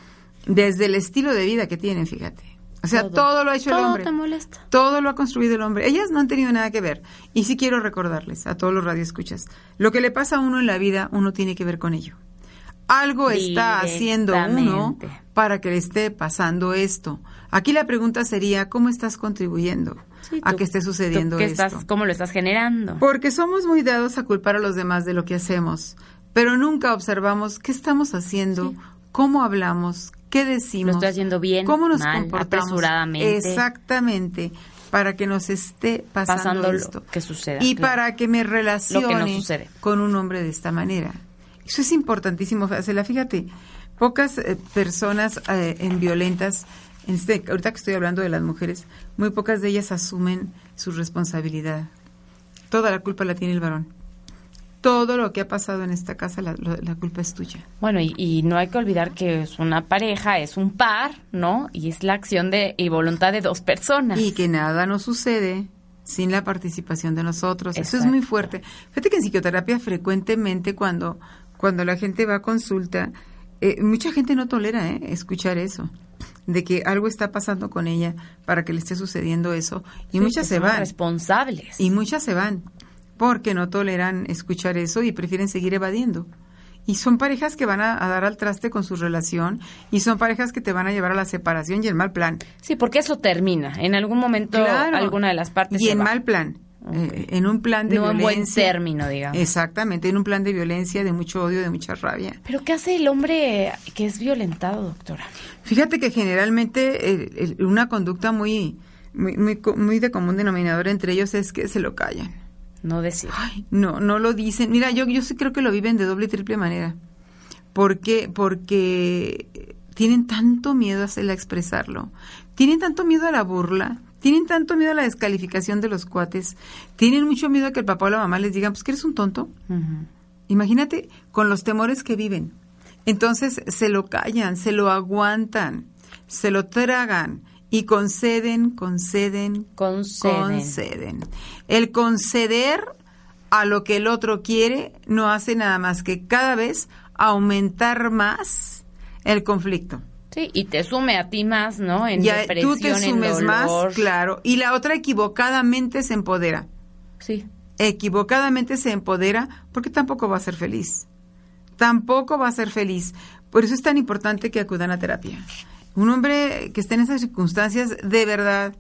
desde el estilo de vida que tienen, fíjate. O sea, todo, Todo. lo ha hecho el Todo hombre. te molesta. Todo lo ha construido el hombre. Ellas no han tenido nada que ver. Y sí quiero recordarles a todos los radioescuchas, lo que le pasa a uno en la vida, uno tiene que ver con ello. Algo está haciendo uno para que le esté pasando esto. Aquí la pregunta sería, ¿cómo estás contribuyendo Sí, a que esté tú sucediendo qué esto? estás, ¿Cómo lo estás generando? Porque somos muy dados a culpar a los demás de lo que hacemos, pero nunca observamos qué estamos haciendo, cómo hablamos, qué decimos. Lo estoy haciendo bien, cómo nos mal, comportamos. apresuradamente. Exactamente, para que nos esté pasando, esto. que suceda, Y claro. para que me relacione con un hombre de esta manera. Eso es importantísimo. Fíjate, pocas eh, personas eh, en violentas, en este, ahorita que estoy hablando de las mujeres, muy pocas de ellas asumen su responsabilidad. Toda la culpa la tiene el varón. Todo lo que ha pasado en esta casa, la, la culpa es tuya. Bueno, y, y no hay que olvidar que es una pareja, es un par, ¿no? Y es la acción de y voluntad de dos personas. Y que nada nos sucede sin la participación de nosotros. Eso es muy fuerte. Fíjate que en psicoterapia frecuentemente cuando, cuando la gente va a consulta, eh, mucha gente no tolera ¿eh? escuchar eso, de que algo está pasando con ella para que le esté sucediendo eso. Y Sí, muchas se van. responsables. Y muchas se van porque no toleran escuchar eso y prefieren seguir evadiendo. Y son parejas que van a, a dar al traste con su relación y son parejas que te van a llevar a la separación y el mal plan. Sí, porque eso termina. En algún momento Claro. alguna de las partes Y se en va. mal plan. Eh, en un plan de No en violencia. buen término, digamos. Exactamente, en un plan de violencia, de mucho odio, de mucha rabia. Pero ¿qué hace el hombre que es violentado, doctora? Fíjate que generalmente el- el- una conducta muy, muy, muy, muy de común denominador entre ellos es que se lo callan. No decir. Ay, no, no lo dicen. Mira, yo, yo sí creo que lo viven de doble y triple manera. ¿Por qué? Porque tienen tanto miedo a hacerla expresarlo. Tienen tanto miedo a la burla. Tienen tanto miedo a la descalificación de los cuates. Tienen mucho miedo a que el papá o la mamá les digan, pues que eres un tonto. Imagínate con los temores que viven. Entonces se lo callan, se lo aguantan, se lo tragan y conceden, conceden, Conceden. conceden. El conceder a lo que el otro quiere, no hace nada más que cada vez aumentar más el conflicto. Sí, y te sume a ti más, ¿no? En Ya, depresión, tú te en sumes más, claro, y la otra equivocadamente se empodera. Sí. Equivocadamente se empodera porque tampoco va a ser feliz. Tampoco va a ser feliz. Por eso es tan importante que acudan a terapia. Un hombre que esté en esas circunstancias, de verdad,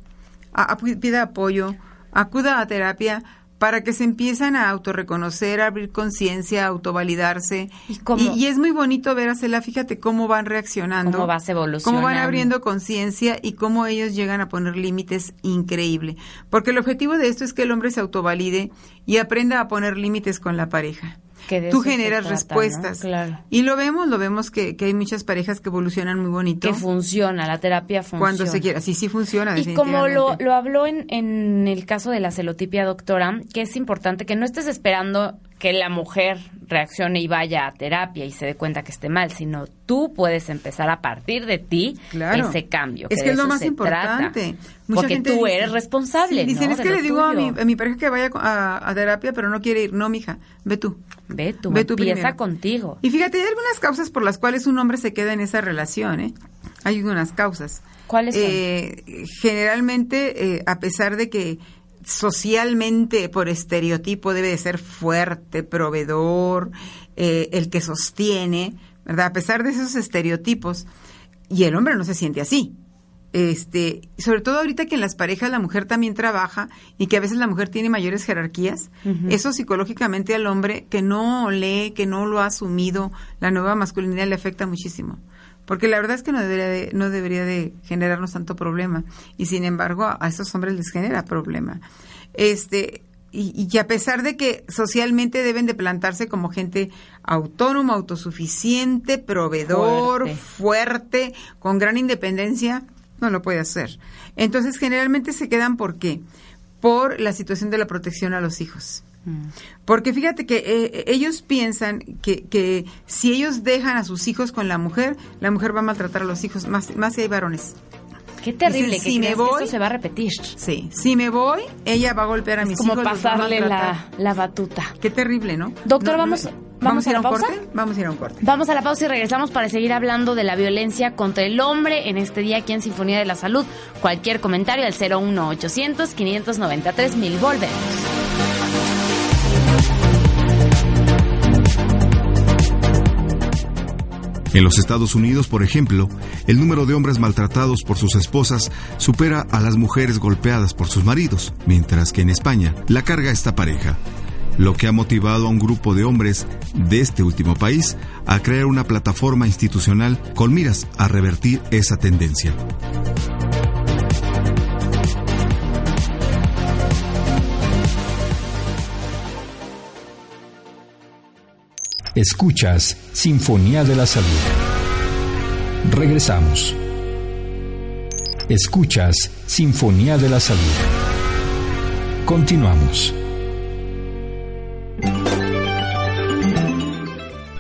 a- a- pida apoyo, acuda a terapia para que se empiezan a autorreconocer, a abrir conciencia, a autovalidarse. ¿Y cómo? y es muy bonito ver a Cela, fíjate cómo van reaccionando. Cómo vas evolucionando. Cómo van abriendo conciencia y cómo ellos llegan a poner límites increíble. Porque el objetivo de esto es que el hombre se autovalide y aprenda a poner límites con la pareja. Que Tú generas trata, ¿no? respuestas. Claro. Y lo vemos, lo vemos que, que hay muchas parejas que evolucionan muy bonito. Que funciona, la terapia funciona. Cuando se quiera. Sí, sí funciona. Y como lo, lo habló en, en el caso de la celotipia, doctora, que es importante que no estés esperando que la mujer reaccione y vaya a terapia y se dé cuenta que esté mal, sino tú puedes empezar a partir de ti Claro. ese cambio. Es que es lo más importante. Mucha Porque gente tú dice- eres responsable. Sí, dicen, ¿no? es que le digo a mi, a mi pareja que vaya a, a terapia, pero no quiere ir. No, mija, ve tú. Ve tú, Ve tú empieza primero. contigo. Y fíjate, hay algunas causas por las cuales un hombre se queda en esa relación, ¿eh? Hay algunas causas. ¿Cuáles son? Eh, generalmente, eh, a pesar de que socialmente, por estereotipo, debe de ser fuerte, proveedor, eh, el que sostiene, ¿verdad? A pesar de esos estereotipos, y el hombre no se siente así. Este, sobre todo ahorita que en las parejas la mujer también trabaja y que a veces la mujer tiene mayores jerarquías, eso psicológicamente al hombre que no lee, que no lo ha asumido, la nueva masculinidad le afecta muchísimo. Porque la verdad es que no debería de, no debería de generarnos tanto problema. Y sin embargo, a, a esos hombres les genera problema. Este, y, y a pesar de que socialmente deben de plantarse como gente autónoma, autosuficiente, proveedor, Fuerte. fuerte, con gran independencia, no lo puede hacer. Entonces, generalmente se quedan por qué? Por la situación de la protección a los hijos. Mm. Porque fíjate que eh, ellos piensan que, que si ellos dejan a sus hijos con la mujer, la mujer va a maltratar a los hijos, más, más si hay varones. Qué terrible Dicen, que si me que voy- esto se va a repetir. Sí, si me voy, ella va a golpear a Es mis como hijos. a pasarle la, la batuta. Qué terrible, ¿no? Doctor, No, vamos- no- ¿vamos a ir la un pausa? corte? Vamos a ir a un corte. Vamos a la pausa y regresamos para seguir hablando de la violencia contra el hombre en este día aquí en Sinfonía de la Salud. Cualquier comentario al 01800 593 mil. Volvemos. En los Estados Unidos, por ejemplo, el número de hombres maltratados por sus esposas supera a las mujeres golpeadas por sus maridos, mientras que en España la carga está pareja, lo que ha motivado a un grupo de hombres de este último país a crear una plataforma institucional con miras a revertir esa tendencia. Escuchas Sinfonía de la Salud. Regresamos. Escuchas Sinfonía de la Salud. Continuamos.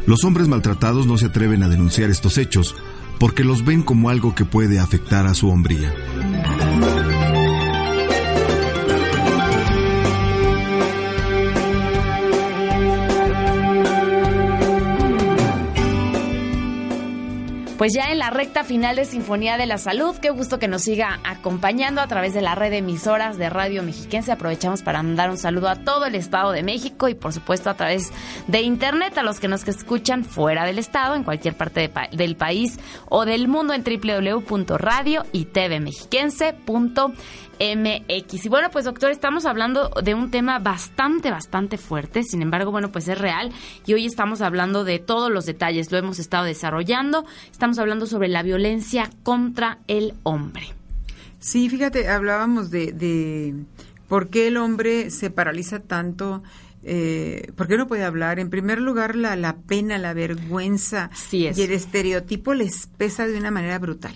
Los hombres maltratados no se atreven a denunciar estos hechos porque los ven como algo que puede afectar a su hombría. Pues ya en la recta final de Sinfonía de la Salud, qué gusto que nos siga acompañando a través de la red de emisoras de Radio Mexiquense. Aprovechamos para mandar un saludo a todo el Estado de México y por supuesto a través de Internet a los que nos escuchan fuera del Estado, en cualquier parte de pa- del país o del mundo en www.radio y MX. Y bueno, pues doctor, estamos hablando de un tema bastante, bastante fuerte, sin embargo, bueno, pues es real y hoy estamos hablando de todos los detalles, lo hemos estado desarrollando, estamos hablando sobre la violencia contra el hombre. Sí, fíjate, hablábamos de, de por qué el hombre se paraliza tanto, eh, por qué no puede hablar. En primer lugar, la, la pena, la vergüenza Así es. y el estereotipo les pesa de una manera brutal.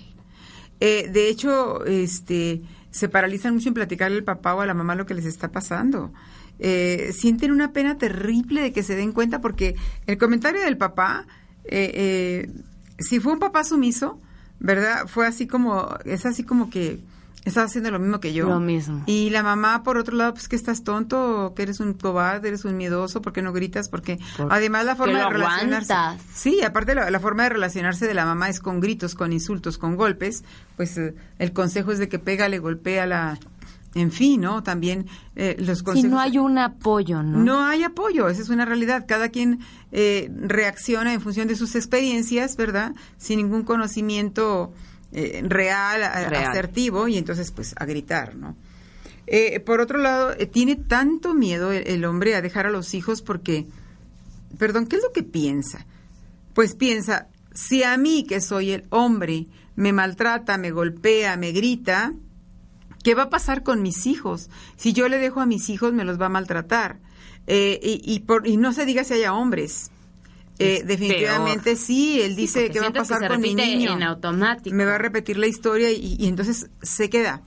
Eh, de hecho, este, se paralizan mucho en platicarle al papá o a la mamá lo que les está pasando. Eh, sienten una pena terrible de que se den cuenta porque el comentario del papá, eh, eh, si fue un papá sumiso, ¿verdad? Fue así como, es así como que estás haciendo lo mismo que yo. Lo mismo. Y la mamá, por otro lado, pues que estás tonto, que eres un cobarde, eres un miedoso, porque no gritas, porque además la forma de lo relacionarse. aguantas. Sí, aparte la, la forma de relacionarse de la mamá es con gritos, con insultos, con golpes, pues eh, el consejo es de que pega, le golpea la... En fin, ¿no? También eh, los Si consejos... no hay un apoyo, ¿no? No hay apoyo, esa es una realidad. Cada quien eh, reacciona en función de sus experiencias, ¿verdad? Sin ningún conocimiento eh, real, asertivo, y entonces pues a gritar, ¿no? Eh, por otro lado, eh, tiene tanto miedo el, el hombre a dejar a los hijos porque, perdón, ¿qué es lo que piensa? Pues piensa, si a mí, que soy el hombre, me maltrata, me golpea, me grita, ¿qué va a pasar con mis hijos? Si yo le dejo a mis hijos, me los va a maltratar. Eh, y, y por, y no se diga si haya hombres. Eh, definitivamente peor. sí, él Sí, dice porque que va a que pasar se con mi niño. en automático. Me va a repetir la historia y, y entonces se queda.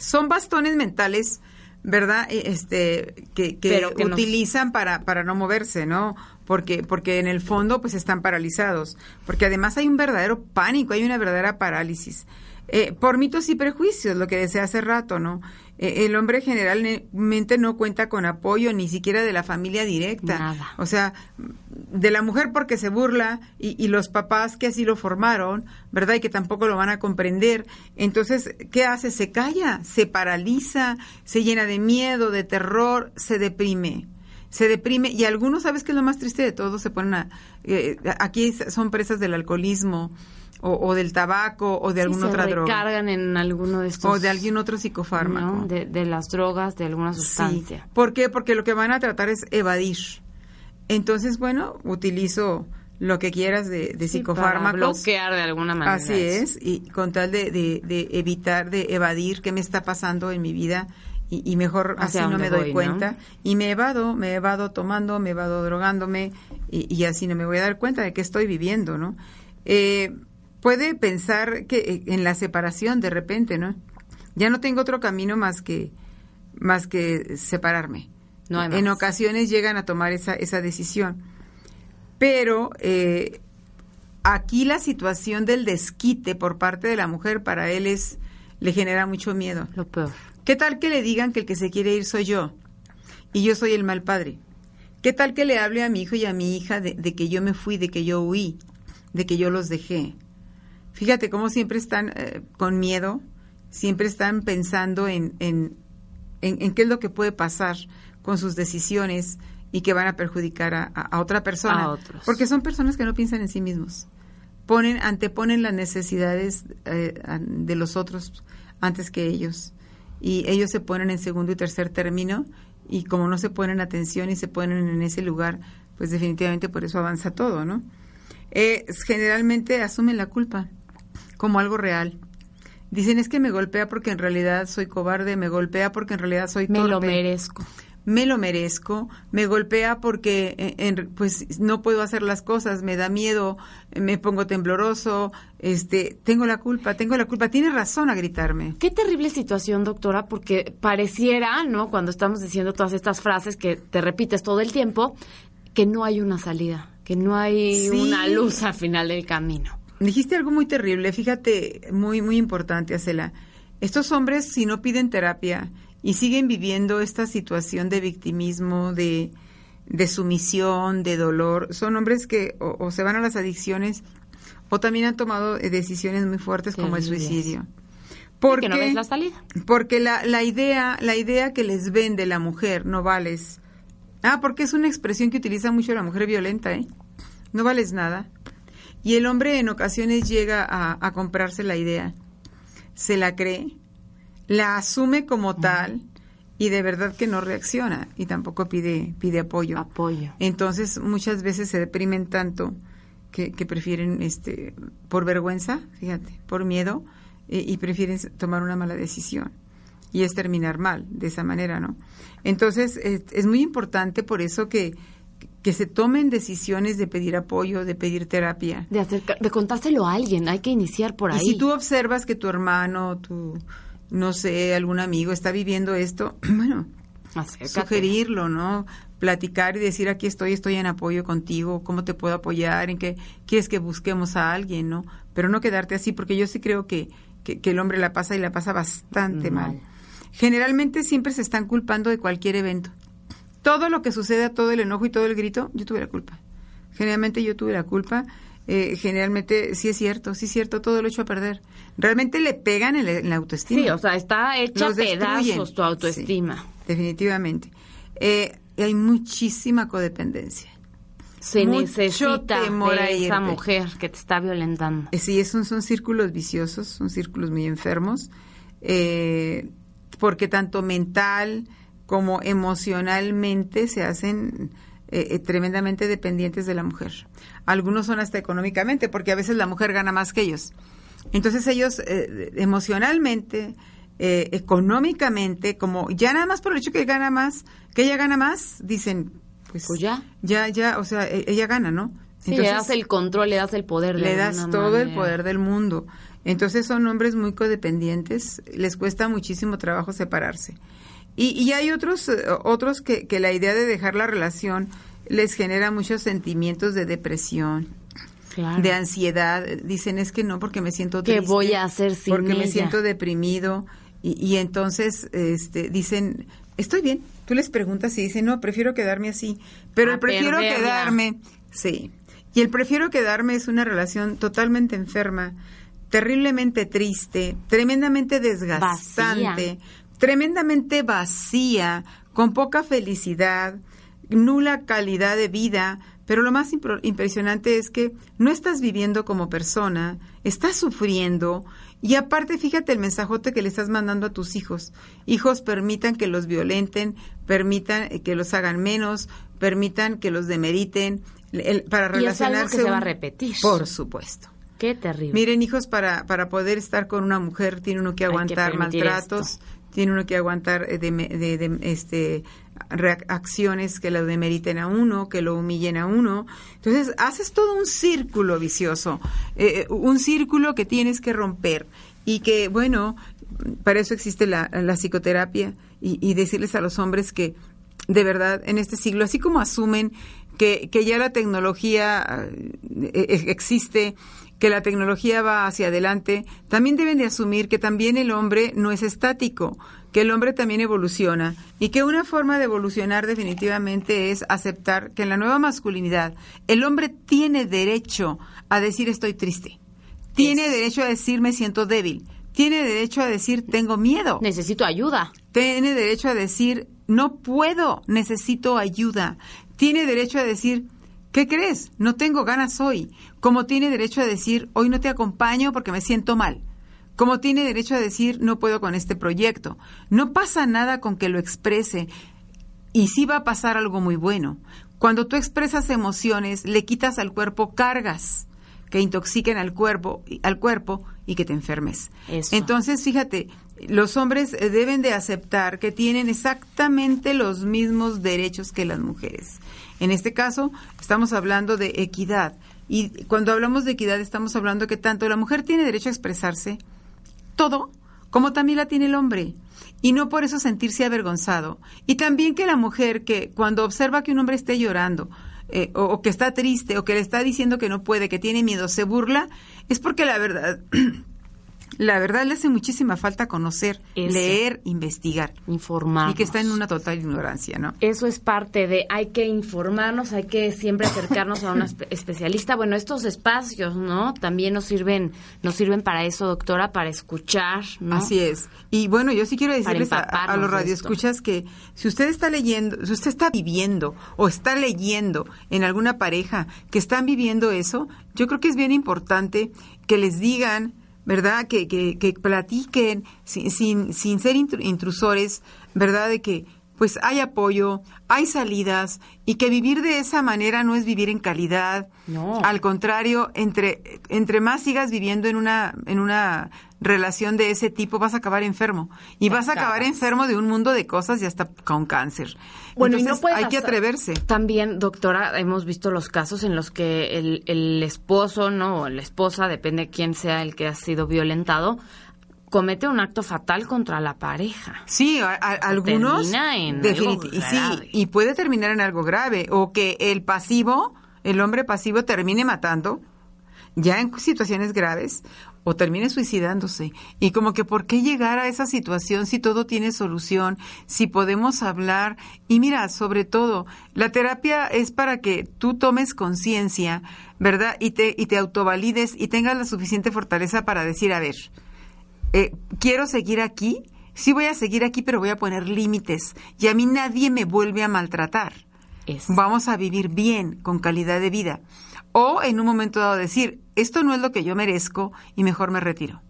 Son bastones mentales, ¿verdad? Eh, Este, que, que que nos- utilizan para, para no moverse, ¿no? Porque, porque en el fondo pues están paralizados. Porque además hay un verdadero pánico, hay una verdadera parálisis. Eh, por mitos y prejuicios, lo que decía hace rato, ¿no? Eh, el hombre generalmente no cuenta con apoyo ni siquiera de la familia directa. Nada. O sea, de la mujer porque se burla y, y los papás que así lo formaron, ¿verdad? Y que tampoco lo van a comprender. Entonces, ¿qué hace? Se calla, se paraliza, se llena de miedo, de terror, se deprime. Se deprime y algunos, ¿sabes qué es lo más triste de todo? Se ponen a... eh, aquí son presas del alcoholismo o, o del tabaco o de alguna otra droga. recargan en alguno de estos... O de algún otro psicofármaco. ¿no? De, de las drogas, de alguna sustancia. Sí. ¿Por qué? Porque lo que van a tratar es evadir. Entonces, bueno, utilizo lo que quieras de, de Sí, para psicofármacos. bloquear de alguna manera. Así es, y con tal de, de- de evitar, de evadir qué me está pasando en mi vida y, y mejor así no me doy voy, ¿no? cuenta. Y me evado, me evado tomando, me evado drogándome y, y así no me voy a dar cuenta de que estoy viviendo, ¿no? Eh, puede pensar que eh, en la separación de repente, ¿no? Ya no tengo otro camino más que más que separarme. No hay en ocasiones llegan a tomar esa, esa decisión. Pero eh, aquí la situación del desquite por parte de la mujer para él es le genera mucho miedo. Lo peor. ¿Qué tal que le digan que el que se quiere ir soy yo y yo soy el mal padre? ¿Qué tal que le hable a mi hijo y a mi hija de, de que yo me fui, de que yo huí, de que yo los dejé? Fíjate cómo siempre están eh, con miedo, siempre están pensando en, en, en, en qué es lo que puede pasar con sus decisiones y que van a perjudicar a, a- otra persona. A otros. Porque son personas que no piensan en sí mismos. Ponen, anteponen las necesidades eh, de los otros antes que ellos. Y ellos se ponen en segundo y tercer término y como no se ponen atención y se ponen en ese lugar, pues definitivamente por eso avanza todo, ¿no? Eh, generalmente asumen la culpa como algo real. Dicen es que me golpea porque en realidad soy cobarde, me golpea porque en realidad soy Me lo torpe merezco. me lo merezco, me golpea porque eh, en- pues no puedo hacer las cosas, me da miedo, me pongo tembloroso, este, tengo la culpa, tengo la culpa, tiene razón a gritarme. Qué terrible situación, doctora, porque pareciera, ¿no? Cuando estamos diciendo todas estas frases que te repites todo el tiempo, que no hay una salida, que no hay Sí. una luz al final del camino. Dijiste algo muy terrible, fíjate, muy muy importante, Acela. Estos hombres si no piden terapia y siguen viviendo esta situación de victimismo, de de sumisión, de dolor, son hombres que o, o se van a las adicciones o también han tomado eh, decisiones muy fuertes como el suicidio. Porque no ves la salida. Porque la, la idea, la idea que les vende la mujer, no vales. Ah, porque es una expresión que utiliza mucho la mujer violenta, ¿eh? No vales nada. Y el hombre en ocasiones llega a, a comprarse la idea, se la cree, la asume como tal y de verdad que no reacciona y tampoco pide, pide apoyo. Apoyo. Entonces muchas veces se deprimen tanto que, que prefieren, este, por vergüenza, fíjate, por miedo, eh, y prefieren tomar una mala decisión. Y es terminar mal, de esa manera, ¿no? Entonces es, es muy importante por eso que, que se tomen decisiones de pedir apoyo, de pedir terapia. De, acerca- de contárselo a alguien, hay que iniciar por ahí. Y si tú observas que tu hermano, tu, no sé, algún amigo está viviendo esto, [CLEARS THROAT] bueno, Acércate. sugerirlo, ¿no? Platicar y decir aquí estoy, estoy en apoyo contigo, cómo te puedo apoyar, en qué quieres que busquemos a alguien, ¿no? Pero no quedarte así, porque yo sí creo que, que, que el hombre la pasa y la pasa bastante mal. Mal. Generalmente siempre se están culpando de cualquier evento. Todo lo que suceda, todo el enojo y todo el grito, yo tuve la culpa. Generalmente yo tuve la culpa. eh, generalmente, sí es cierto, sí es cierto, todo lo hecho a perder. Realmente le pegan en la, en la autoestima. Sí, o sea, está hecha pedazos tu autoestima. Sí, definitivamente. Eh, hay muchísima codependencia. Se Mucho necesita temor a de esa mujer que te está violentando. Eh, Sí, son, son círculos viciosos, son círculos muy enfermos, eh, porque tanto mental como emocionalmente se hacen eh, eh, tremendamente dependientes de la mujer. Algunos son hasta económicamente, porque a veces la mujer gana más que ellos. Entonces ellos eh, emocionalmente, eh, económicamente, como ya nada más por el hecho que gana más, que ella gana más, dicen, pues, Pues ya. ya, ya, o sea, e- ella gana, ¿no? Sí, le das el control, le das el poder. de le das todo el poder del mundo. Entonces son hombres muy codependientes, les cuesta muchísimo trabajo separarse. Y, y hay otros, eh, otros que, que la idea de dejar la relación les genera muchos sentimientos de depresión, Claro. de ansiedad. Dicen, es que no, porque me siento ¿Qué triste. voy a hacer sin Porque me siento deprimido. Y, y entonces este, dicen, estoy bien. Tú les preguntas y dicen, no, prefiero quedarme así. Pero A el prefiero perderla. quedarme, sí. Y el prefiero quedarme es una relación totalmente enferma, terriblemente triste, tremendamente desgastante, Vacía. Tremendamente vacía, con poca felicidad, nula calidad de vida, pero lo más impresionante es que no estás viviendo como persona, estás sufriendo y aparte fíjate el mensajote que le estás mandando a tus hijos. Hijos, permitan que los violenten, permitan eh, que los hagan menos, permitan que los demeriten el- para Y es algo relacionarse. que se va a repetir. Por supuesto. Qué terrible. Miren, hijos, para, para poder estar con una mujer tiene uno que aguantar maltratos, esto. Tiene uno que aguantar eh, de, este, reacciones que lo demeriten a uno, que lo humillen a uno. Entonces, haces todo un círculo vicioso, eh, un círculo que tienes que romper y que, bueno, para eso existe la, la psicoterapia y, y decirles a los hombres que, de verdad, en este siglo, así como asumen que, que ya la tecnología eh, eh, existe, que la tecnología va hacia adelante, también deben de asumir que también el hombre no es estático, que el hombre también evoluciona y que una forma de evolucionar definitivamente es aceptar que en la nueva masculinidad el hombre tiene derecho a decir estoy triste, tiene derecho a decir me siento débil, tiene derecho a decir tengo miedo, Necesito ayuda. tiene derecho a decir no puedo, necesito ayuda, tiene derecho a decir ¿qué crees? No tengo ganas hoy, como tiene derecho a decir hoy no te acompaño porque me siento mal. Como tiene derecho a decir no puedo con este proyecto. No pasa nada con que lo exprese y sí va a pasar algo muy bueno. Cuando tú expresas emociones, le quitas al cuerpo cargas que intoxiquen al cuerpo, al cuerpo y que te enfermes. Eso. Entonces, fíjate, los hombres eh, deben de aceptar que tienen exactamente los mismos derechos que las mujeres. En este caso, estamos hablando de equidad. Y cuando hablamos de equidad, estamos hablando que tanto la mujer tiene derecho a expresarse, todo, como también la tiene el hombre. Y no por eso sentirse avergonzado. Y también que la mujer que cuando observa que un hombre esté llorando, eh, o, o que está triste, o que le está diciendo que no puede, que tiene miedo, se burla, es porque la verdad, [CLEARS THROAT] la verdad le hace muchísima falta conocer, Eso. leer, investigar. Informarnos. Y que está en una total ignorancia, ¿no? Eso es parte de, hay que informarnos, hay que siempre acercarnos a un espe- especialista. Bueno, estos espacios, ¿no? También nos sirven, nos sirven para eso, doctora, para escuchar, ¿no? Así es. Y bueno, yo sí quiero decirles a, a los radioescuchas que si usted está leyendo, si usted está viviendo o está leyendo en alguna pareja que están viviendo eso, yo creo que es bien importante que les digan, ¿verdad? Que, que, que platiquen sin, sin, sin ser intru- intrusores, ¿verdad? De que pues hay apoyo, hay salidas y que vivir de esa manera no es vivir en calidad. No. Al contrario, entre, entre más sigas viviendo en una, en una relación de ese tipo, vas a acabar enfermo. Y vas a acabar enfermo de un mundo de cosas y hasta con cáncer. Bueno, y no hay que atreverse. También, doctora, hemos visto los casos en los que el, el esposo, ¿no? O la esposa, depende quién sea el que ha sido violentado, comete un acto fatal contra la pareja. Sí, a- a- algunos. termina en algo y grave. sí, y puede terminar en algo grave. O que el pasivo, el hombre pasivo, termine matando, ya en situaciones graves. o termine suicidándose. Y como que por qué llegar a esa situación si todo tiene solución, si podemos hablar. Y mira, sobre todo, la terapia es para que tú tomes conciencia, ¿verdad? Y te, y te autovalides y tengas la suficiente fortaleza para decir, a ver, eh, quiero seguir aquí, sí voy a seguir aquí, pero voy a poner límites. Y a mí nadie me vuelve a maltratar. Vamos a vivir bien, con calidad de vida. O en un momento dado decir, esto no es lo que yo merezco y mejor me retiro.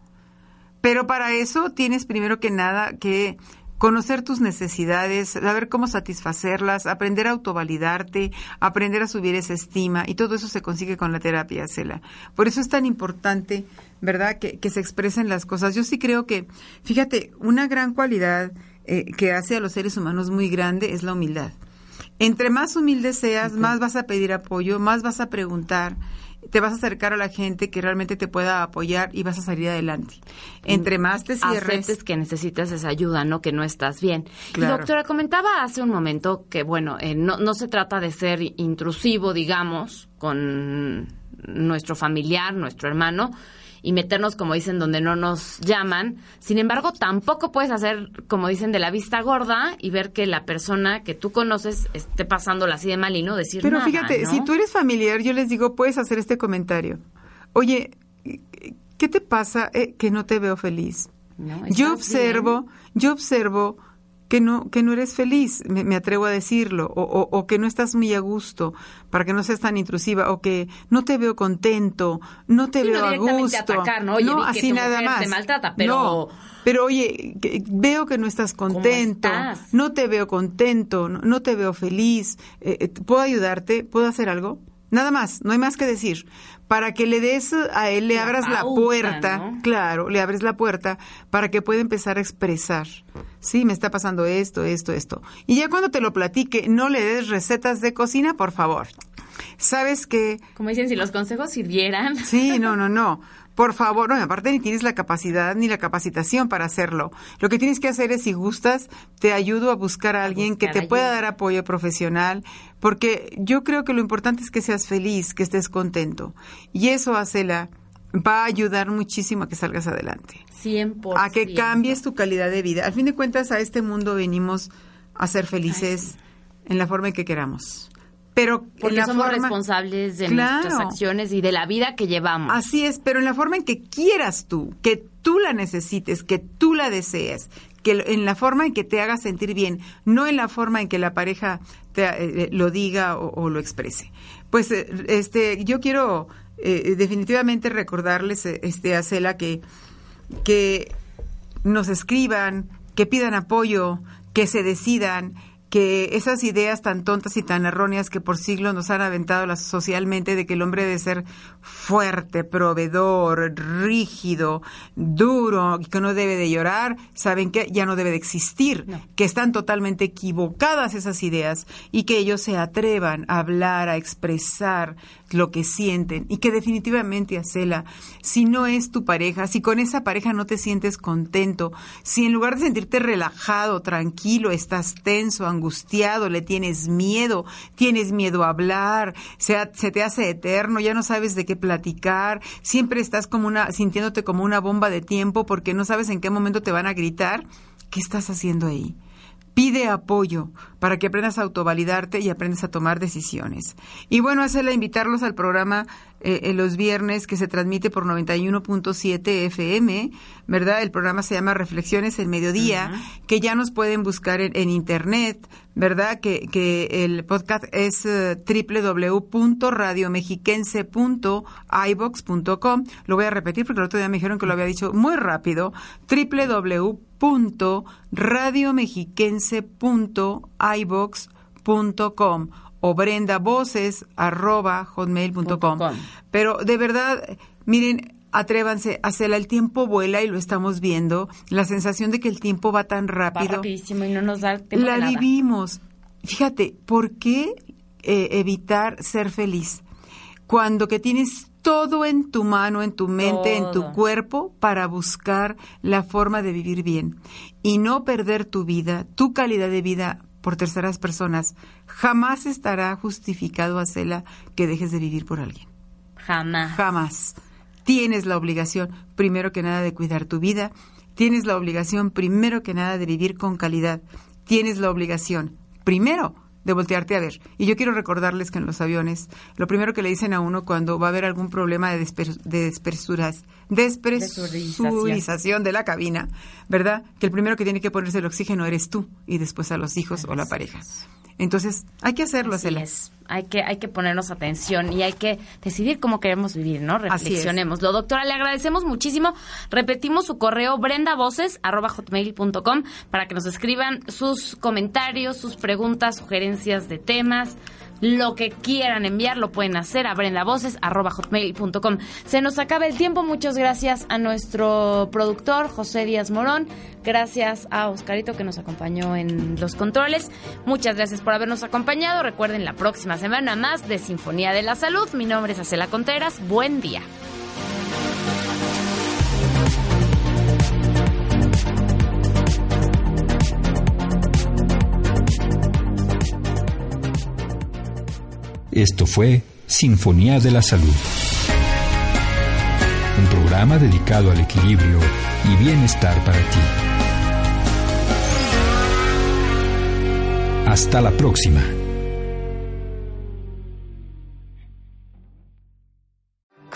Pero para eso tienes primero que nada que conocer tus necesidades, saber cómo satisfacerlas, aprender a autovalidarte, aprender a subir esa estima y todo eso se consigue con la terapia, Cela. Por eso es tan importante, ¿verdad?, que, se expresen las cosas. Yo sí creo que, fíjate, una gran cualidad eh, que hace a los seres humanos muy grande es la humildad. Entre más humilde seas, más vas a pedir apoyo, más vas a preguntar, te vas a acercar a la gente que realmente te pueda apoyar y vas a salir adelante. Entre más te cierres... Aceptes que necesitas esa ayuda, ¿no? Que no estás bien. Y doctora, comentaba hace un momento que, bueno, eh, no, no se trata de ser intrusivo, digamos, con nuestro familiar, nuestro hermano, y meternos, como dicen, donde no nos llaman. Sin embargo, tampoco puedes hacer, como dicen, de la vista gorda y ver que la persona que tú conoces esté pasándola así de mal y no decir Pero nada. Pero fíjate, si tú eres familiar, yo les digo, puedes hacer este comentario. Oye, ¿qué te pasa eh, que no te veo feliz? yo observo, yo observo que no, que no eres feliz, me, atrevo a decirlo, o, o, que no estás muy a gusto, para que no seas tan intrusiva, o que no te veo contento, no te veo a gusto. ¿no? así nada más. pero... pero oye, veo que no estás contento, no te veo contento, no, te veo feliz, eh, eh, ¿puedo ayudarte? ¿Puedo hacer algo? Nada más, no hay más que decir. Para que le des a él, le abras la puerta, claro, le abres la puerta para que pueda empezar a expresar. Sí, me está pasando esto, esto, esto. Y ya cuando te lo platique, no le des recetas de cocina, por favor. ¿Sabes qué? Como dicen, si los consejos sirvieran. Sí, no, no, no. Por favor, no, aparte ni tienes la capacidad ni la capacitación para hacerlo. Lo que tienes que hacer es, si gustas, te ayudo a buscar a alguien que te pueda dar apoyo profesional, porque yo creo que lo importante es que seas feliz, que estés contento. Y eso, Acela, va a ayudar muchísimo a que salgas adelante. 100%. A que cambies tu calidad de vida. Al fin de cuentas, a este mundo venimos a ser felices en la forma en que queramos pero porque somos responsables de nuestras acciones y de la vida que llevamos. Así es, pero en la forma en que quieras tú, que tú la necesites, que tú la desees, que en la forma en que te haga sentir bien, no en la forma en que la pareja te, eh, eh, lo diga o, lo exprese. Pues eh, este, yo quiero definitivamente recordarles, este, a Cela, que, que nos escriban, que pidan apoyo, que se decidan, que esas ideas tan tontas y tan erróneas que por siglos nos han aventado las, socialmente de que el hombre debe ser fuerte, proveedor, rígido, duro, que no debe de llorar, saben que ya no debe de existir, que están totalmente equivocadas esas ideas y que ellos se atrevan a hablar, a expresar lo que sienten y que definitivamente, Acela, si no es tu pareja, si con esa pareja no te sientes contento, si en lugar de sentirte relajado, tranquilo, estás tenso, angustiado, le tienes miedo, tienes miedo a hablar, se, se te hace eterno, ya no sabes de qué platicar, siempre estás como una, sintiéndote como una bomba de tiempo porque no sabes en qué momento te van a gritar, ¿qué estás haciendo ahí? Pide apoyo para que aprendas a autovalidarte y aprendas a tomar decisiones. Y bueno, hacerle invitarlos al programa eh, en los viernes que se transmite por 91.7 FM, ¿verdad? El programa se llama Reflexiones el Mediodía, que ya nos pueden buscar en, internet, ¿verdad? Que, que el podcast es uh, www.radiomexiquense.ibox.com. Lo voy a repetir porque el otro día me dijeron que lo había dicho muy rápido. www www.radiomexiquense.ibox.com o brendavoces.hotmail.com. Pero de verdad, miren, atrévanse, hacerla, el tiempo vuela y lo estamos viendo. La sensación de que el tiempo va tan rápido. rapidísimo y no nos da tiempo La vivimos. Fíjate, ¿por qué eh, evitar ser feliz? Cuando que tienes todo en tu mano, en tu mente, en tu cuerpo para buscar la forma de vivir bien y no perder tu vida, tu calidad de vida por terceras personas. Jamás estará justificado, Acela, que dejes de vivir por alguien. Jamás. Jamás tienes la obligación, primero que nada, de cuidar tu vida, tienes la obligación, primero que nada, de vivir con calidad, tienes la obligación, primero, de voltearte a ver. Y yo quiero recordarles que en los aviones, lo primero que le dicen a uno cuando va a haber algún problema de, de despresurización de la cabina, ¿verdad? Que el primero que tiene que ponerse el oxígeno eres tú y después a los hijos o la pareja. Entonces, hay que hacerlo, Así Hay que, hay que ponernos atención y hay que decidir cómo queremos vivir, ¿no? Reflexionemos. Lo doctora, le agradecemos muchísimo. Repetimos su correo brendavoces.com para que nos escriban sus comentarios, sus preguntas, sugerencias de temas lo que quieran enviar lo pueden hacer a brendavoces.com. Se nos acaba el tiempo. Muchas gracias a nuestro productor José Díaz Morón. Gracias a Oscarito que nos acompañó en los controles. Muchas gracias por habernos acompañado. Recuerden la próxima semana más de Sinfonía de la Salud. Mi nombre es Acela Conteras. Buen día. Esto fue Sinfonía de la Salud, un programa dedicado al equilibrio y bienestar para ti. Hasta la próxima.